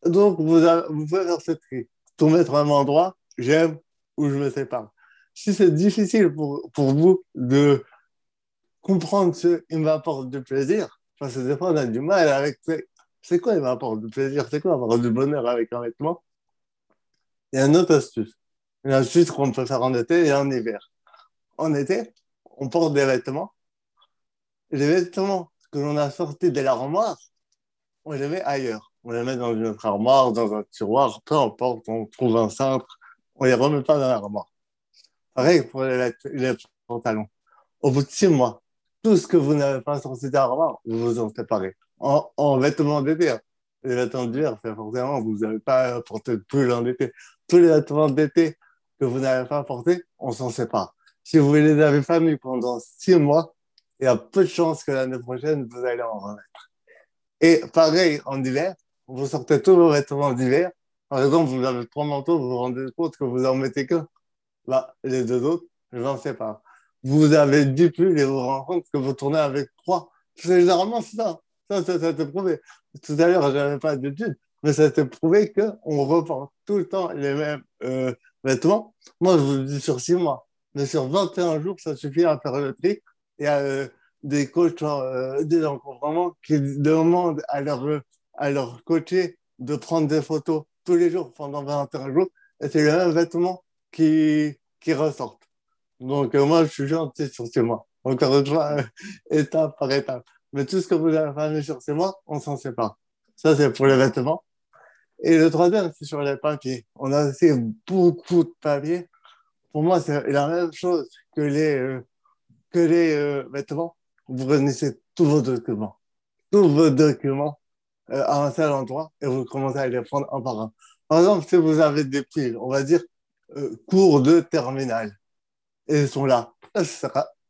donc, vous, pouvez faire ce tri. Mettre à un endroit, j'aime ou je me sépare. Si c'est difficile pour, pour vous de comprendre ce qui m'apporte du plaisir, parce que des fois, on a du mal avec c'est quoi il m'apporte du plaisir, c'est quoi avoir du bonheur avec un vêtement? Il y a une autre astuce. Une astuce qu'on peut faire en été et en hiver. En été, on porte des vêtements. Les vêtements que l'on a sorti de l'armoire, on les met ailleurs. On les met dans une autre armoire, dans un tiroir, peu importe, on trouve un centre, on ne les remet pas dans l'armoire. Pareil pour les, pantalons. Au bout de six mois, tout ce que vous n'avez pas sorti de l'armoire, vous vous en séparez. En, en vêtements d'été. Hein. Les vêtements d'hiver, c'est forcément, vous n'avez pas porté de pull en été. Tous les vêtements d'été que vous n'avez pas portés, on s'en sépare. Si vous les avez pas mis pendant six mois, il y a peu de chances que l'année prochaine, vous allez en remettre. Et pareil, en hiver, vous sortez tous vos vêtements d'hiver. Par exemple, vous avez trois manteaux, vous vous rendez compte que vous en mettez qu'un. Bah, les deux autres, je n'en sais pas. Vous avez dix pulls et vous vous rendez compte que vous tournez avec trois. C'est généralement ça. Ça, ça, ça t'est prouvé. Tout à l'heure, je n'avais pas d'études, mais ça t'est prouvé qu'on reprend tout le temps les mêmes euh, vêtements. Moi, je vous le dis sur six mois. Mais sur 21 jours, ça suffit à faire le tri il y a euh, des coachs, euh, des vraiment qui demandent à leur, à leur coacher de prendre des photos tous les jours pendant 21 jours. Et c'est le même vêtement qui, qui ressortent. Donc, euh, moi, je suis gentil sur chez moi. Encore une fois, étape par étape. Mais tout ce que vous avez fait sur chez moi, on s'en sépare. Ça, c'est pour les vêtements. Et le troisième, c'est sur les papiers. On a aussi beaucoup de papiers. Pour moi, c'est la même chose que les, que les euh, vêtements, vous réunissez tous vos documents, tous vos documents euh, à un seul endroit et vous commencez à les prendre un par un. Par exemple, si vous avez des piles, on va dire euh, cours de terminale, et ils sont là,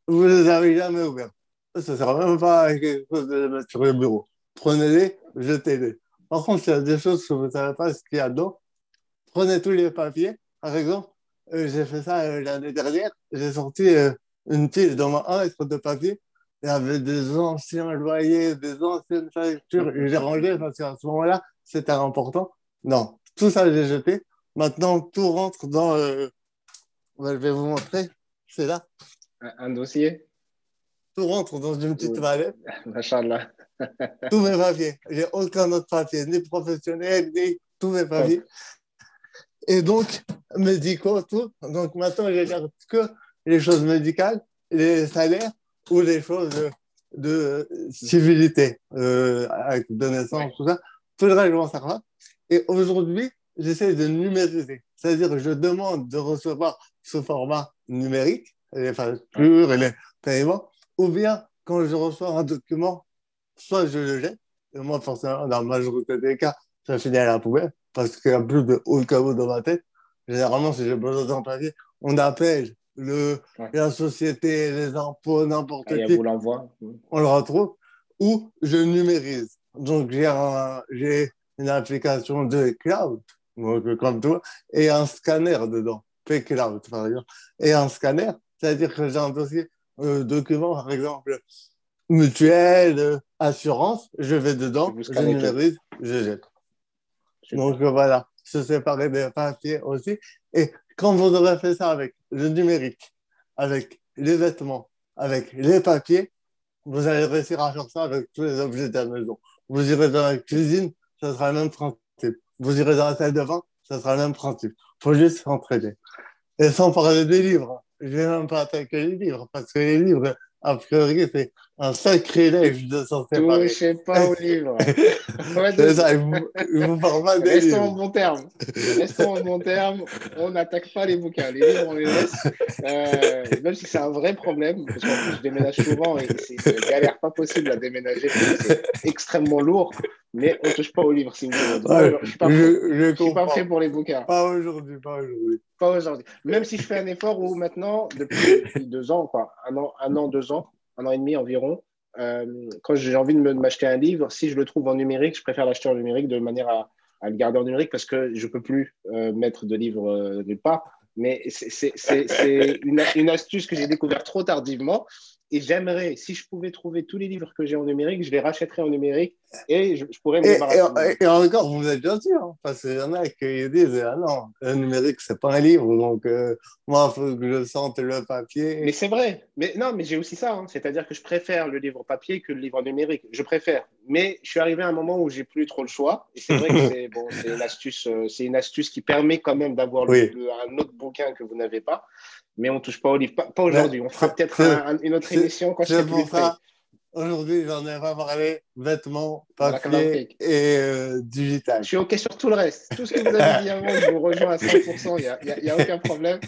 vous ne les avez jamais ouverts. Ça ne sert même pas quelque chose de les mettre sur le bureau. Prenez-les, jetez-les. Par contre, s'il y a des choses que vous ne savez pas ce qu'il y a dedans, prenez tous les papiers. Par exemple, j'ai fait ça l'année dernière, j'ai sorti une pile dans un mètre de papier, il y avait des anciens loyers, des anciennes factures. J'ai rangé parce qu'à ce moment-là, c'était important. Non, tout ça, j'ai jeté. Maintenant, tout rentre dans. Euh, je vais vous montrer. C'est là. Un, dossier Tout rentre dans une petite mallette. Machallah. tous mes papiers. J'ai aucun autre papier, ni professionnel, ni tous mes papiers. Et donc, médicaux, tout. Donc maintenant, je garde que les choses médicales, les salaires ou les choses de, civilité, euh, avec de naissance, tout ça. Tout le reste, je m'en sers pas. Et aujourd'hui, j'essaie de numériser. C'est-à-dire que je demande de recevoir ce format numérique, les factures et les paiements, ou bien quand je reçois un document, soit je le jette, et moi, forcément, dans la majorité des cas, ça finit à la poubelle, parce qu'il y a plus de haut caveau dans ma tête. Généralement, si j'ai besoin d'un papier, on appelle le, la société, les impôts, n'importe ah, qui. On le retrouve. Ou je numérise. Donc, j'ai une application de cloud, donc, comme toi, et un scanner dedans, P-Cloud par exemple. Et un scanner, c'est-à-dire que j'ai un dossier euh, document, par exemple, mutuelle, assurance, je vais dedans, je numérise, je jette. Donc voilà, se séparer des papiers aussi. Et quand vous aurez fait ça avec le numérique, avec les vêtements, avec les papiers, vous allez réussir à faire ça avec tous les objets de la maison. Vous irez dans la cuisine, ça sera le même principe. Vous irez dans la salle de bain, ça sera le même principe. Il faut juste s'entraider. Et sans parler des livres, je ne vais même pas attaquer les livres, parce que les livres, a priori, c'est un sacrilège de s'en séparer. sais pas au livre. c'est ça, il vous, parle pas des Restons en bon terme. Restons en bon terme. On n'attaque pas les bouquins. Les livres, on les laisse. Euh, même si c'est un vrai problème, parce qu'en plus, je déménage souvent et c'est une galère pas possible à déménager. C'est extrêmement lourd. Mais on ne touche pas aux livres, c'est une Je ne suis pas, je, suis pas fait pour les bouquins. Pas aujourd'hui, pas aujourd'hui. Pas aujourd'hui. Même si je fais un effort où maintenant, depuis, deux ans, quoi, un an, un an, deux ans, un an et demi environ, euh, quand j'ai envie de m'acheter un livre, si je le trouve en numérique, je préfère l'acheter en numérique de manière à, le garder en numérique parce que je ne peux plus euh, mettre de livres euh, nulle part. Mais c'est une, une, astuce que j'ai découverte trop tardivement et j'aimerais, si je pouvais trouver tous les livres que j'ai en numérique, je les rachèterais en numérique et je, pourrais me débarrasser. Et, encore, vous êtes bien sûr, hein, parce qu'il y en a qui disent Ah non, le numérique, c'est pas un livre, donc euh, moi, il faut que je sente le papier. Mais c'est vrai. Mais non, mais j'ai aussi ça. Hein. C'est-à-dire que je préfère le livre papier que le livre numérique. Je préfère. Mais je suis arrivé à un moment où j'ai plus trop le choix. Et c'est vrai que c'est bon, une, astuce, euh, une astuce qui permet quand même d'avoir un autre bouquin que vous n'avez pas mais on ne touche pas au livre. Pas, aujourd'hui. On fera peut-être une autre émission quand je pour ça. Aujourd'hui, j'en ai pas parlé vêtements, papier et euh, digital. Je suis OK sur tout le reste. Tout ce que vous avez dit avant, je vous rejoins à 100%. Il n'y a, a, aucun problème.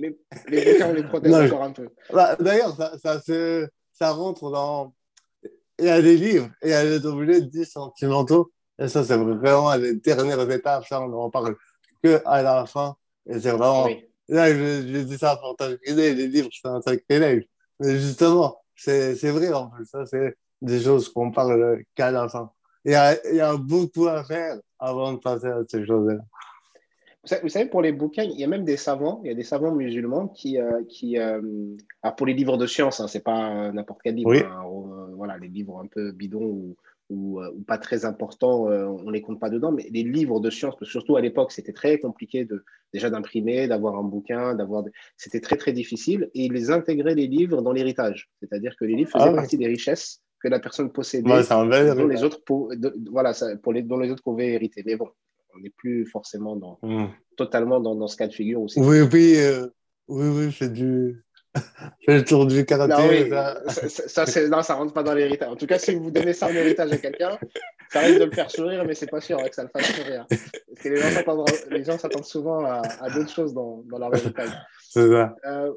Mais les bouquins, on les protège encore un peu. Bah, D'ailleurs, ça, ça, ça rentre dans. Il y a des livres et il y a des objets dits sentimentaux. Et ça, c'est vraiment les dernières étapes. Ça, on n'en parle qu'à la fin. Et c'est vraiment. Là, je, dis ça pour t'inquiéter, les livres, c'est un sacrilège. Mais justement, c'est vrai en plus. Ça, c'est des choses qu'on parle qu'à la fin. Il y, a, il y a beaucoup à faire avant de passer à ces choses-là. Vous savez, pour les bouquins, il y a même des savants, il y a des savants musulmans qui, euh, qui euh, ah, pour les livres de science, hein, c'est pas n'importe quel livre, hein, euh, voilà, les livres un peu bidons ou, ou, ou pas très importants, on les compte pas dedans, mais les livres de science, surtout à l'époque, c'était très compliqué de, déjà d'imprimer, d'avoir un bouquin, d'avoir, c'était très très difficile, et ils intégraient les livres dans l'héritage, c'est-à-dire que les livres faisaient ah partie des richesses que la personne possédait, dont les autres, pour, voilà, pour les, dont les autres pouvaient hériter. Mais bon, on n'est plus forcément dans, hmm. totalement dans, dans, ce cas de figure. Où oui, oui, euh, oui, oui, c'est du. C'est le tour du karaté. Non, ça, ça, non, ça rentre pas dans l'héritage. En tout cas, si vous donnez ça en héritage à quelqu'un, ça risque de le faire sourire, mais c'est pas sûr que ça le fasse sourire. Parce que les gens s'attendent souvent à, à d'autres choses dans, dans, leur héritage. C'est ça. Euh,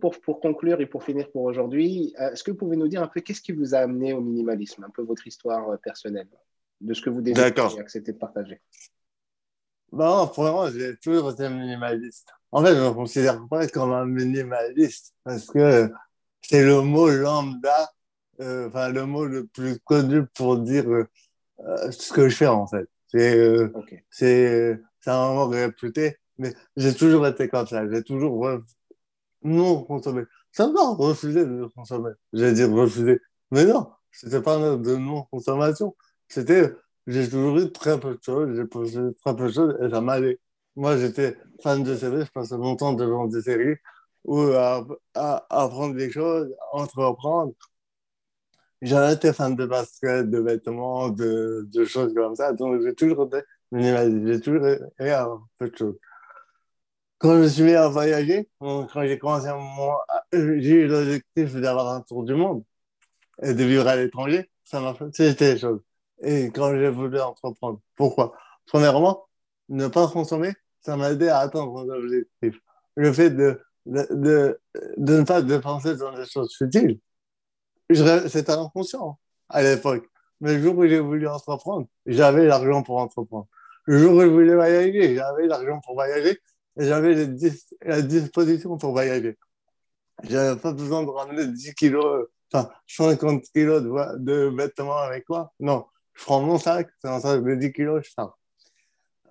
pour, pour, conclure et pour finir pour aujourd'hui, euh, est-ce que vous pouvez nous dire un peu qu'est-ce qui vous a amené au minimalisme, un peu votre histoire euh, personnelle de ce que vous désirez et accepter de partager? Bon, vraiment, j'ai toujours été minimaliste. En fait, je me considère pas comme un minimaliste parce que c'est le mot lambda, euh, enfin, le mot le plus connu pour dire euh, euh, ce que je fais, en fait. C'est un mot réputé, mais j'ai toujours été comme ça. J'ai toujours non consommé. ça va refuser de consommer. J'allais dire refuser. Mais non, c'était pas de non-consommation. C'était, j'ai toujours eu très peu de choses, j'ai posé très peu de choses et ça m'allait. Moi, j'étais fan de séries, je passais longtemps devant des séries ou à, apprendre des choses, à entreprendre. J'avais été fan de basket, de vêtements, de, choses comme ça. Donc, j'ai toujours été j'ai toujours été à peu de choses. Quand je suis mis à voyager, quand j'ai commencé à j'ai eu l'objectif d'avoir un tour du monde et de vivre à l'étranger, ça m'a fait, c'était les choses. Et quand j'ai voulu entreprendre, pourquoi? Premièrement, ne pas consommer, ça m'a aidé à atteindre mon objectif. Le fait de, de, de, ne pas dépenser dans des choses futiles, c'était inconscient à l'époque. Mais le jour où j'ai voulu entreprendre, j'avais l'argent pour entreprendre. Le jour où je voulais voyager, j'avais l'argent pour voyager et j'avais la disposition pour voyager. J'avais pas besoin de ramener 10 kilos, enfin 50 kilos de, vêtements avec moi. Non, je prends mon sac, c'est un sac de 10 kilos, je sors.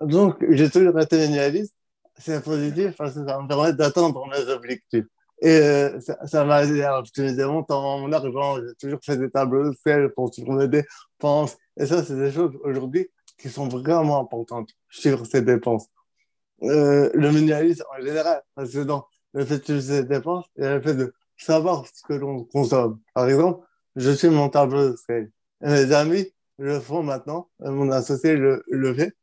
Donc, j'ai toujours été minimaliste. C'est positif parce que ça me permet d'atteindre mes objectifs. Et euh, ça m'a aidé à optimiser mon temps, mon argent. J'ai toujours fait des tableaux de ciel pour trouver des dépenses. Et ça, c'est des choses aujourd'hui qui sont vraiment importantes sur ces dépenses. Euh, le minimalisme en général, parce que dans le fait de ces dépenses, il y a le fait de savoir ce que l'on consomme. Par exemple, je suis mon tableau de ciel. Et mes amis le font maintenant, mon associé le fait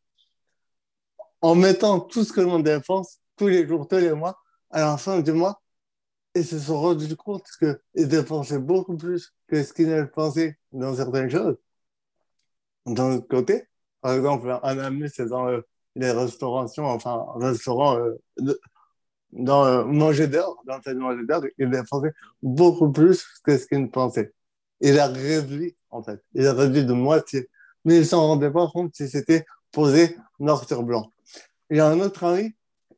en mettant tout ce que l'on dépense tous les jours, tous les mois, à la fin du mois, ils se sont rendus compte qu'ils dépensaient beaucoup plus que ce qu'ils pensé dans certaines choses. D'un autre côté, par exemple, un ami, c'est dans euh, les restaurations, enfin, restaurant, euh, dans euh, manger dehors, dans de manger dehors, il dépensait beaucoup plus que ce qu'il ne pensait. Il a réduit, en fait. Il a réduit de moitié. Mais il s'en rendait pas compte si c'était posé noir sur blanc. Il y a un autre ami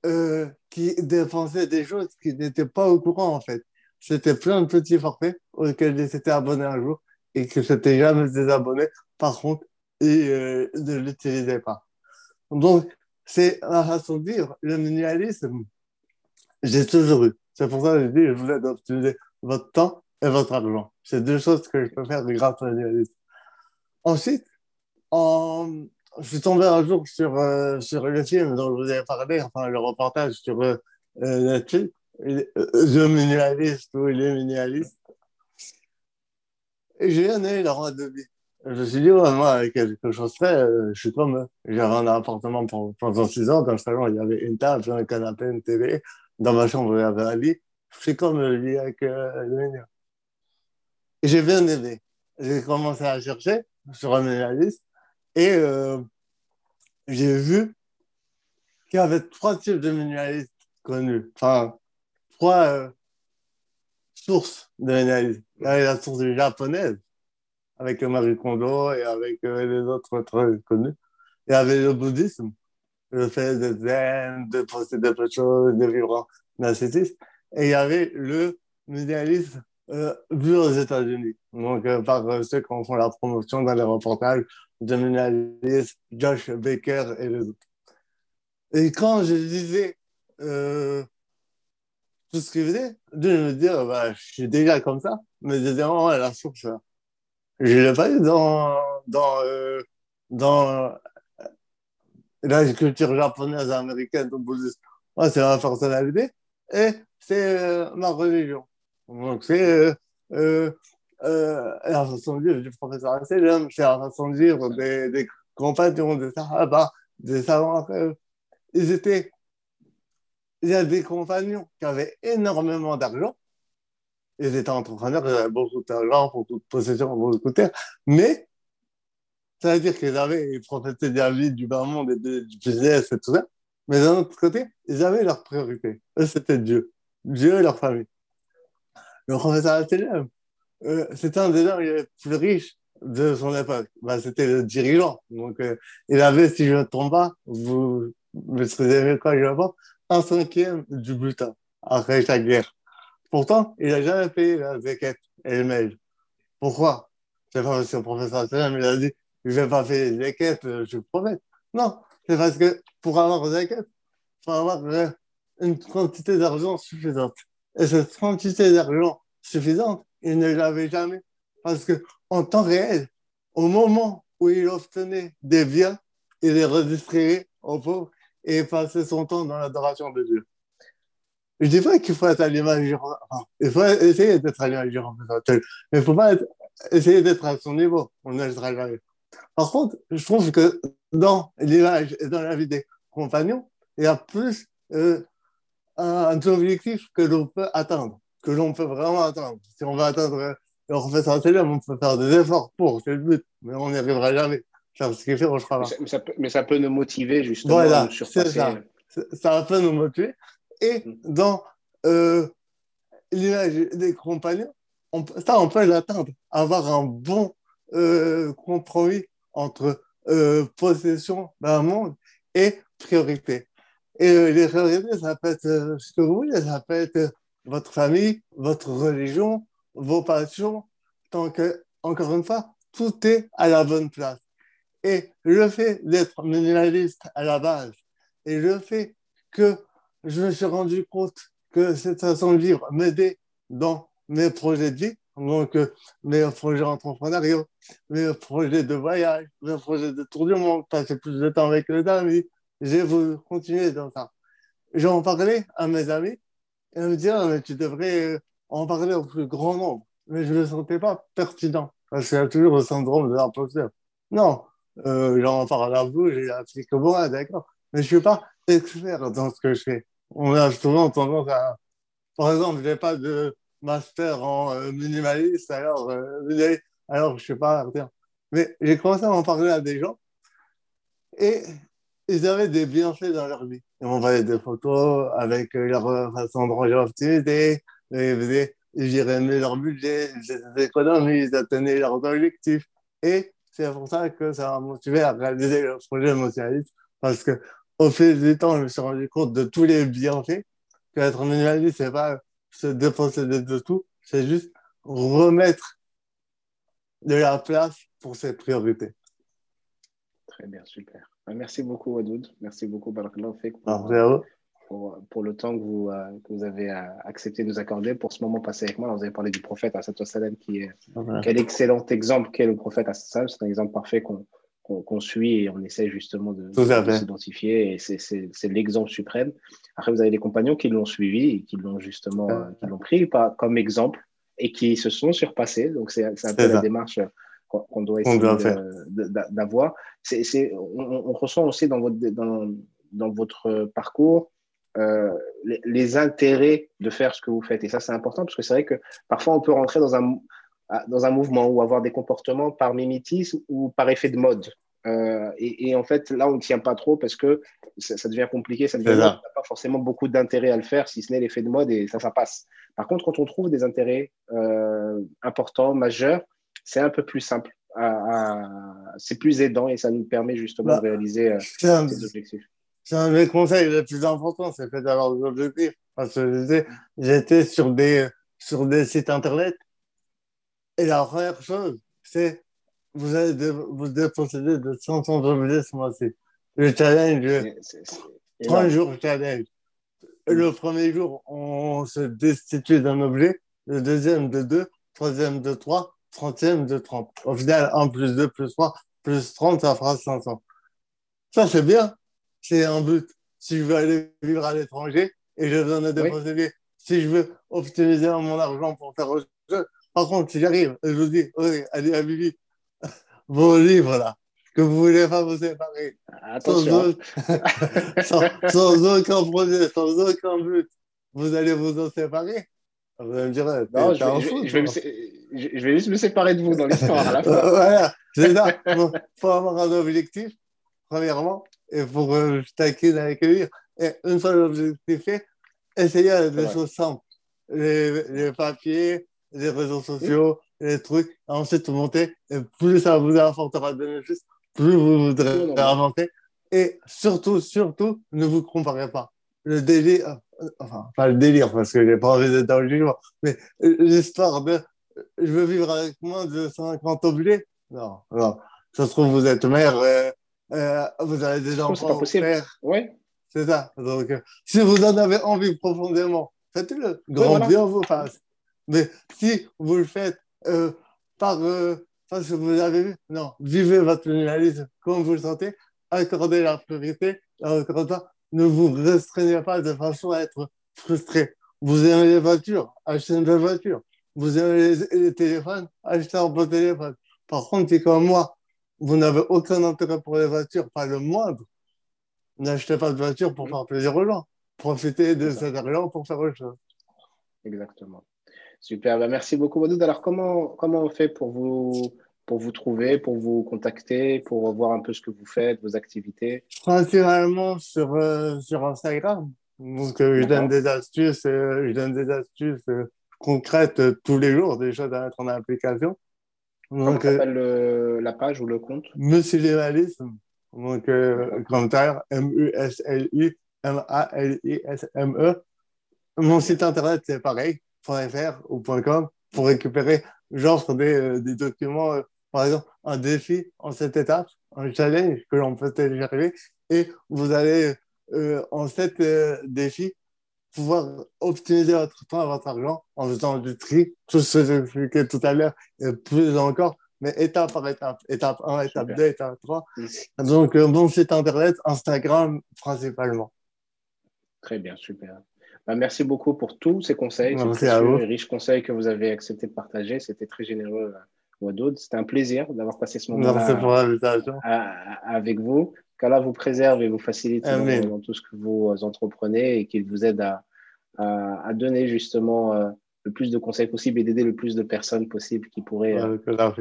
euh, qui dépensait des choses qui n'étaient pas au courant, en fait. C'était plein de petits forfaits auxquels il s'était abonné un jour et que s'était jamais désabonné, par contre, et euh, ne l'utilisait pas. Donc, c'est la façon de dire, le minimalisme, j'ai toujours eu. C'est pour ça que je dis, je à optimiser votre temps et votre argent. C'est deux choses que je peux faire grâce au minimalisme. Ensuite, en, je suis tombé un jour sur, euh, sur le film dont je vous ai parlé, enfin le reportage sur euh, euh Netflix, The Minimalist ou Les Minimalistes. Et j'ai bien aimé de vie. Je me suis dit, ouais, moi, quelque chose fait, euh, je suis comme. J'avais un appartement pendant six ans. Dans le salon, il y avait une table, un canapé, une télé. Dans ma chambre, il y avait un lit. Je suis comme le lit avec euh, le j'ai bien aimé. J'ai commencé à chercher sur un minimaliste et euh, j'ai vu qu'il y avait trois types de minimalistes connus. Enfin, trois euh, sources de minimalisme. Il y avait la source japonaise, avec Marie Kondo et avec euh, les autres très connus. Il y avait le bouddhisme, le fait de zen, de peu de choses, de vivre en ascétisme. Et il y avait le minimalisme euh, vu aux États-Unis. Donc, euh, par euh, ceux qui font la promotion dans les reportages de Minalice, Josh Baker et les autres. Et quand je disais tout ce qu'ils faisaient, de me dire, bah, je suis déjà comme ça, mais deuxièmement, la source, je ne l'ai pas eu dans, dans, dans la culture japonaise, américaine, bouddhiste. Moi, c'est ma personnalité et c'est ma religion. Donc, c'est euh, euh, euh, la façon de vivre du professeur Asselam, c'est la façon de des, des compagnons, des sahaba, des savants. Ils étaient. Il y a des compagnons qui avaient énormément d'argent. Ils étaient entrepreneurs, ils avaient beaucoup d'argent, beaucoup de possessions, beaucoup de terre. Mais ça veut dire qu'ils avaient, ils profitaient de la vie du bas monde du business et tout ça. Mais d'un autre côté, ils avaient leur priorité. C'était Dieu. Dieu et leur famille le professeur euh, c'était un des gens les plus riches de son époque. Bah, c'était le dirigeant. Donc, euh, il avait, si je ne me trompe pas, vous maîtrisez quoi, je pense, un cinquième du butin après chaque guerre. Pourtant, il n'a jamais payé la zakat et le mail. Pourquoi? C'est pas parce que le professeur il a dit je vais pas payer les zakat, euh, je vous promets. Non, c'est parce que pour avoir zakat, il faut avoir une quantité d'argent suffisante. Et cette quantité d'argent suffisante, il ne l'avait jamais. Parce que en temps réel, au moment où il obtenait des biens, il les redistribuait aux pauvres et passait son temps dans l'adoration de Dieu. Je dis pas qu'il faut être à l'image du Il faut essayer d'être à l'image du mais il ne faut pas essayer d'être à son niveau. On ne sera jamais. Par contre, je trouve que dans l'image et dans la vie des compagnons, il y a plus euh, un, objectif que l'on peut atteindre, que l'on peut vraiment atteindre. Si on veut atteindre le professeur Télém, on peut faire des efforts pour, c'est le but, mais on n'y arrivera jamais. C'est ce qui fait, on sera mais, ça, peut, mais ça peut nous motiver justement voilà, c'est ça. ça peut nous motiver. Et mm. dans euh, l'image des compagnons, on, ça, on peut l'atteindre, avoir un bon euh, compromis entre euh, possession d'un monde et priorité. Et euh, les priorités, ça peut être ce que vous voulez, ça peut être votre famille, votre religion, vos passions, tant que, encore une fois, tout est à la bonne place. Et le fait d'être minimaliste à la base, et le fait que je me suis rendu compte que cette façon de vivre m'aidait dans mes projets de vie, donc euh, mes projets entrepreneuriaux, mes projets de voyage, mes projets de tour du monde, passer plus de temps avec les amis, j'ai voulu continuer dans ça. J'en parlais à mes amis, et ils me disaient, ah, tu devrais en parler au plus grand nombre. Mais je ne le sentais pas pertinent, parce qu'il y a toujours le syndrome de l'imposteur. Non, euh, j'en parle à vous, j'ai appris que bon, d'accord, mais je ne suis pas expert dans ce que je fais. On a souvent tendance à... Par exemple, je n'ai pas de master en euh, minimaliste, alors, euh, alors je ne sais pas. Mais j'ai commencé à en parler à des gens, et ils avaient des bienfaits dans leur vie. Ils m'envoyaient des photos avec leur façon de ranger activité, ils géraient mieux leur budget, ils faisaient ils atteignaient leurs objectifs. Et c'est pour ça que ça m'a motivé à réaliser le projet émotionnaliste, parce que au fil du temps, je me suis rendu compte de tous les bienfaits, qu'être minimaliste, c'est pas se déposséder de tout, c'est juste remettre de la place pour ses priorités. Très bien, super. Euh, merci beaucoup, Wadoud. Merci beaucoup, Barakallah pour, pour, le temps que vous, euh, que vous avez euh, accepté de nous accorder pour ce moment passé avec moi. vous avez parlé du prophète qui est quel excellent exemple qu'est le prophète Salam. C'est un exemple parfait qu'on suit et on essaie justement de, s'identifier. Et c'est l'exemple suprême. Après, vous avez des compagnons qui l'ont suivi et qui l'ont justement qui l'ont pris comme exemple et qui se sont surpassés. Donc, c'est un peu la démarche qu'on doit essayer d'avoir. On, on, ressent aussi dans votre, dans, dans votre parcours euh, les, intérêts de faire ce que vous faites. Et ça, c'est important parce que c'est vrai que parfois, on peut rentrer dans un, dans un mouvement ou avoir des comportements par mimétisme ou par effet de mode. Euh, et, en fait, là, on ne tient pas trop parce que ça, devient compliqué, ça devient, n'a pas forcément beaucoup d'intérêt à le faire, si ce n'est l'effet de mode, et ça, ça passe. Par contre, quand on trouve des intérêts euh, importants, majeurs, c'est un peu plus simple. c'est plus aidant et ça nous permet justement de bah, réaliser euh, un, objectifs. C'est un des conseils les plus importants, c'est fait d'avoir des objectifs. Parce que j'étais sur des, sur des sites internet et la première chose, c'est vous allez vous déposséder de 500 objets ce mois-ci. Le challenge, c jours challenge. Le premier jour, on se destitue d'un objet, le deuxième de deux, le troisième de trois, 30e de 30. Au final, 1 plus 2 plus 3 plus 30, ça fera 500. Ça, c'est bien. C'est un but. Si je veux aller vivre à l'étranger et j'ai besoin de déposer oui. si je veux optimiser mon argent pour faire autre chose. Par contre, si j'arrive et je vous dis, allez, allez, à Bibi, vos livres là, que vous voulez pas vous séparer. Attention. Sans, hein. sans, sans, aucun projet, sans aucun but, vous allez vous en séparer. Vous allez me dire, non, je vais, je, je, vais me, juste me séparer de vous dans l'histoire à la fin. voilà, c'est ça. Il faut avoir un objectif, premièrement, et pour euh, taquer d'accueillir. Et une fois l'objectif fait, essayez des choses simples. Les, les, papiers, les réseaux sociaux, les trucs, ensuite monter. Et plus ça vous apportera de bénéfices, plus vous voudrez avancer. Et surtout, surtout, ne vous comparez pas. Le délire, euh, enfin, pas le délire, parce que j'ai pas envie d'être dans le jugement, mais l'histoire de je veux vivre avec moins de 50 objets. Non, non. Ça se trouve, vous êtes mère, euh, euh, vous avez des enfants. C'est pas possible. C'est ça. Donc, euh, si vous en avez envie profondément, faites-le. Grand bien vous fasse. Mais si vous le faites par parce que vous avez vu, non, vivez votre minimalisme comme vous le sentez, accordez la priorité, ne vous restreignez pas de façon à être frustré. Vous aimez les voitures, achetez une belle voiture. Vous aimez les, téléphones, achetez un bon téléphone. Par contre, si comme moi, vous n'avez aucun intérêt pour les voitures, pas le moindre, n'achetez pas de voiture pour faire plaisir aux gens. Profitez de cet argent pour faire autre chose. Exactement. Super, bah, merci beaucoup Wadoud. Alors comment, comment on fait pour vous, pour vous trouver, pour vous contacter, pour voir un peu ce que vous faites, vos activités? Principalement sur, euh, sur Instagram. Donc euh, je donne des astuces, euh, je donne des astuces concrètes tous les jours, des choses à mettre en application. Donc, Comment s'appelle la page ou le compte? Monsieur Lévalisme. Donc, commentaire M-U-S-L-I M-A-L-I-S-M-E. Mon site internet, c'est pareil. .fr ou .com pour récupérer genre des, euh, des documents, euh, par exemple un défi en cette étape, un challenge que l'on peut télécharger et vous allez euh, en sept défis pouvoir optimiser votre temps et votre argent en faisant du tri, tout ce que j'ai expliqué tout à l'heure et plus encore, mais étape par étape, étape 1, étape 2, étape 3. Donc, mon site internet, Instagram principalement. Très bien, super. Bah, merci beaucoup pour tous ces conseils, ces riches conseils que vous avez accepté de partager. C'était très généreux, euh, Wadoud. C'était un plaisir d'avoir passé ce moment-là avec vous. Qu'Allah vous préserve et vous facilite dans, tout ce que vous euh, entreprenez et qu'il vous aide à, à, donner justement euh, le plus de conseils possible et d'aider le plus de personnes possible qui pourraient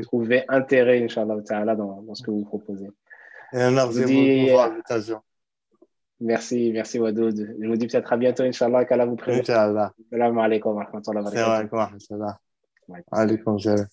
trouver intérêt, Inch'Allah, dans, dans ce que vous proposez. Et merci. Merci, merci Wadoud. Je vous dis peut-être à bientôt, Inch'Allah, qu'Allah vous présente. Inch'Allah. Salam alaikum wa rahmatullahi wa barakatuh. Alaikum salam.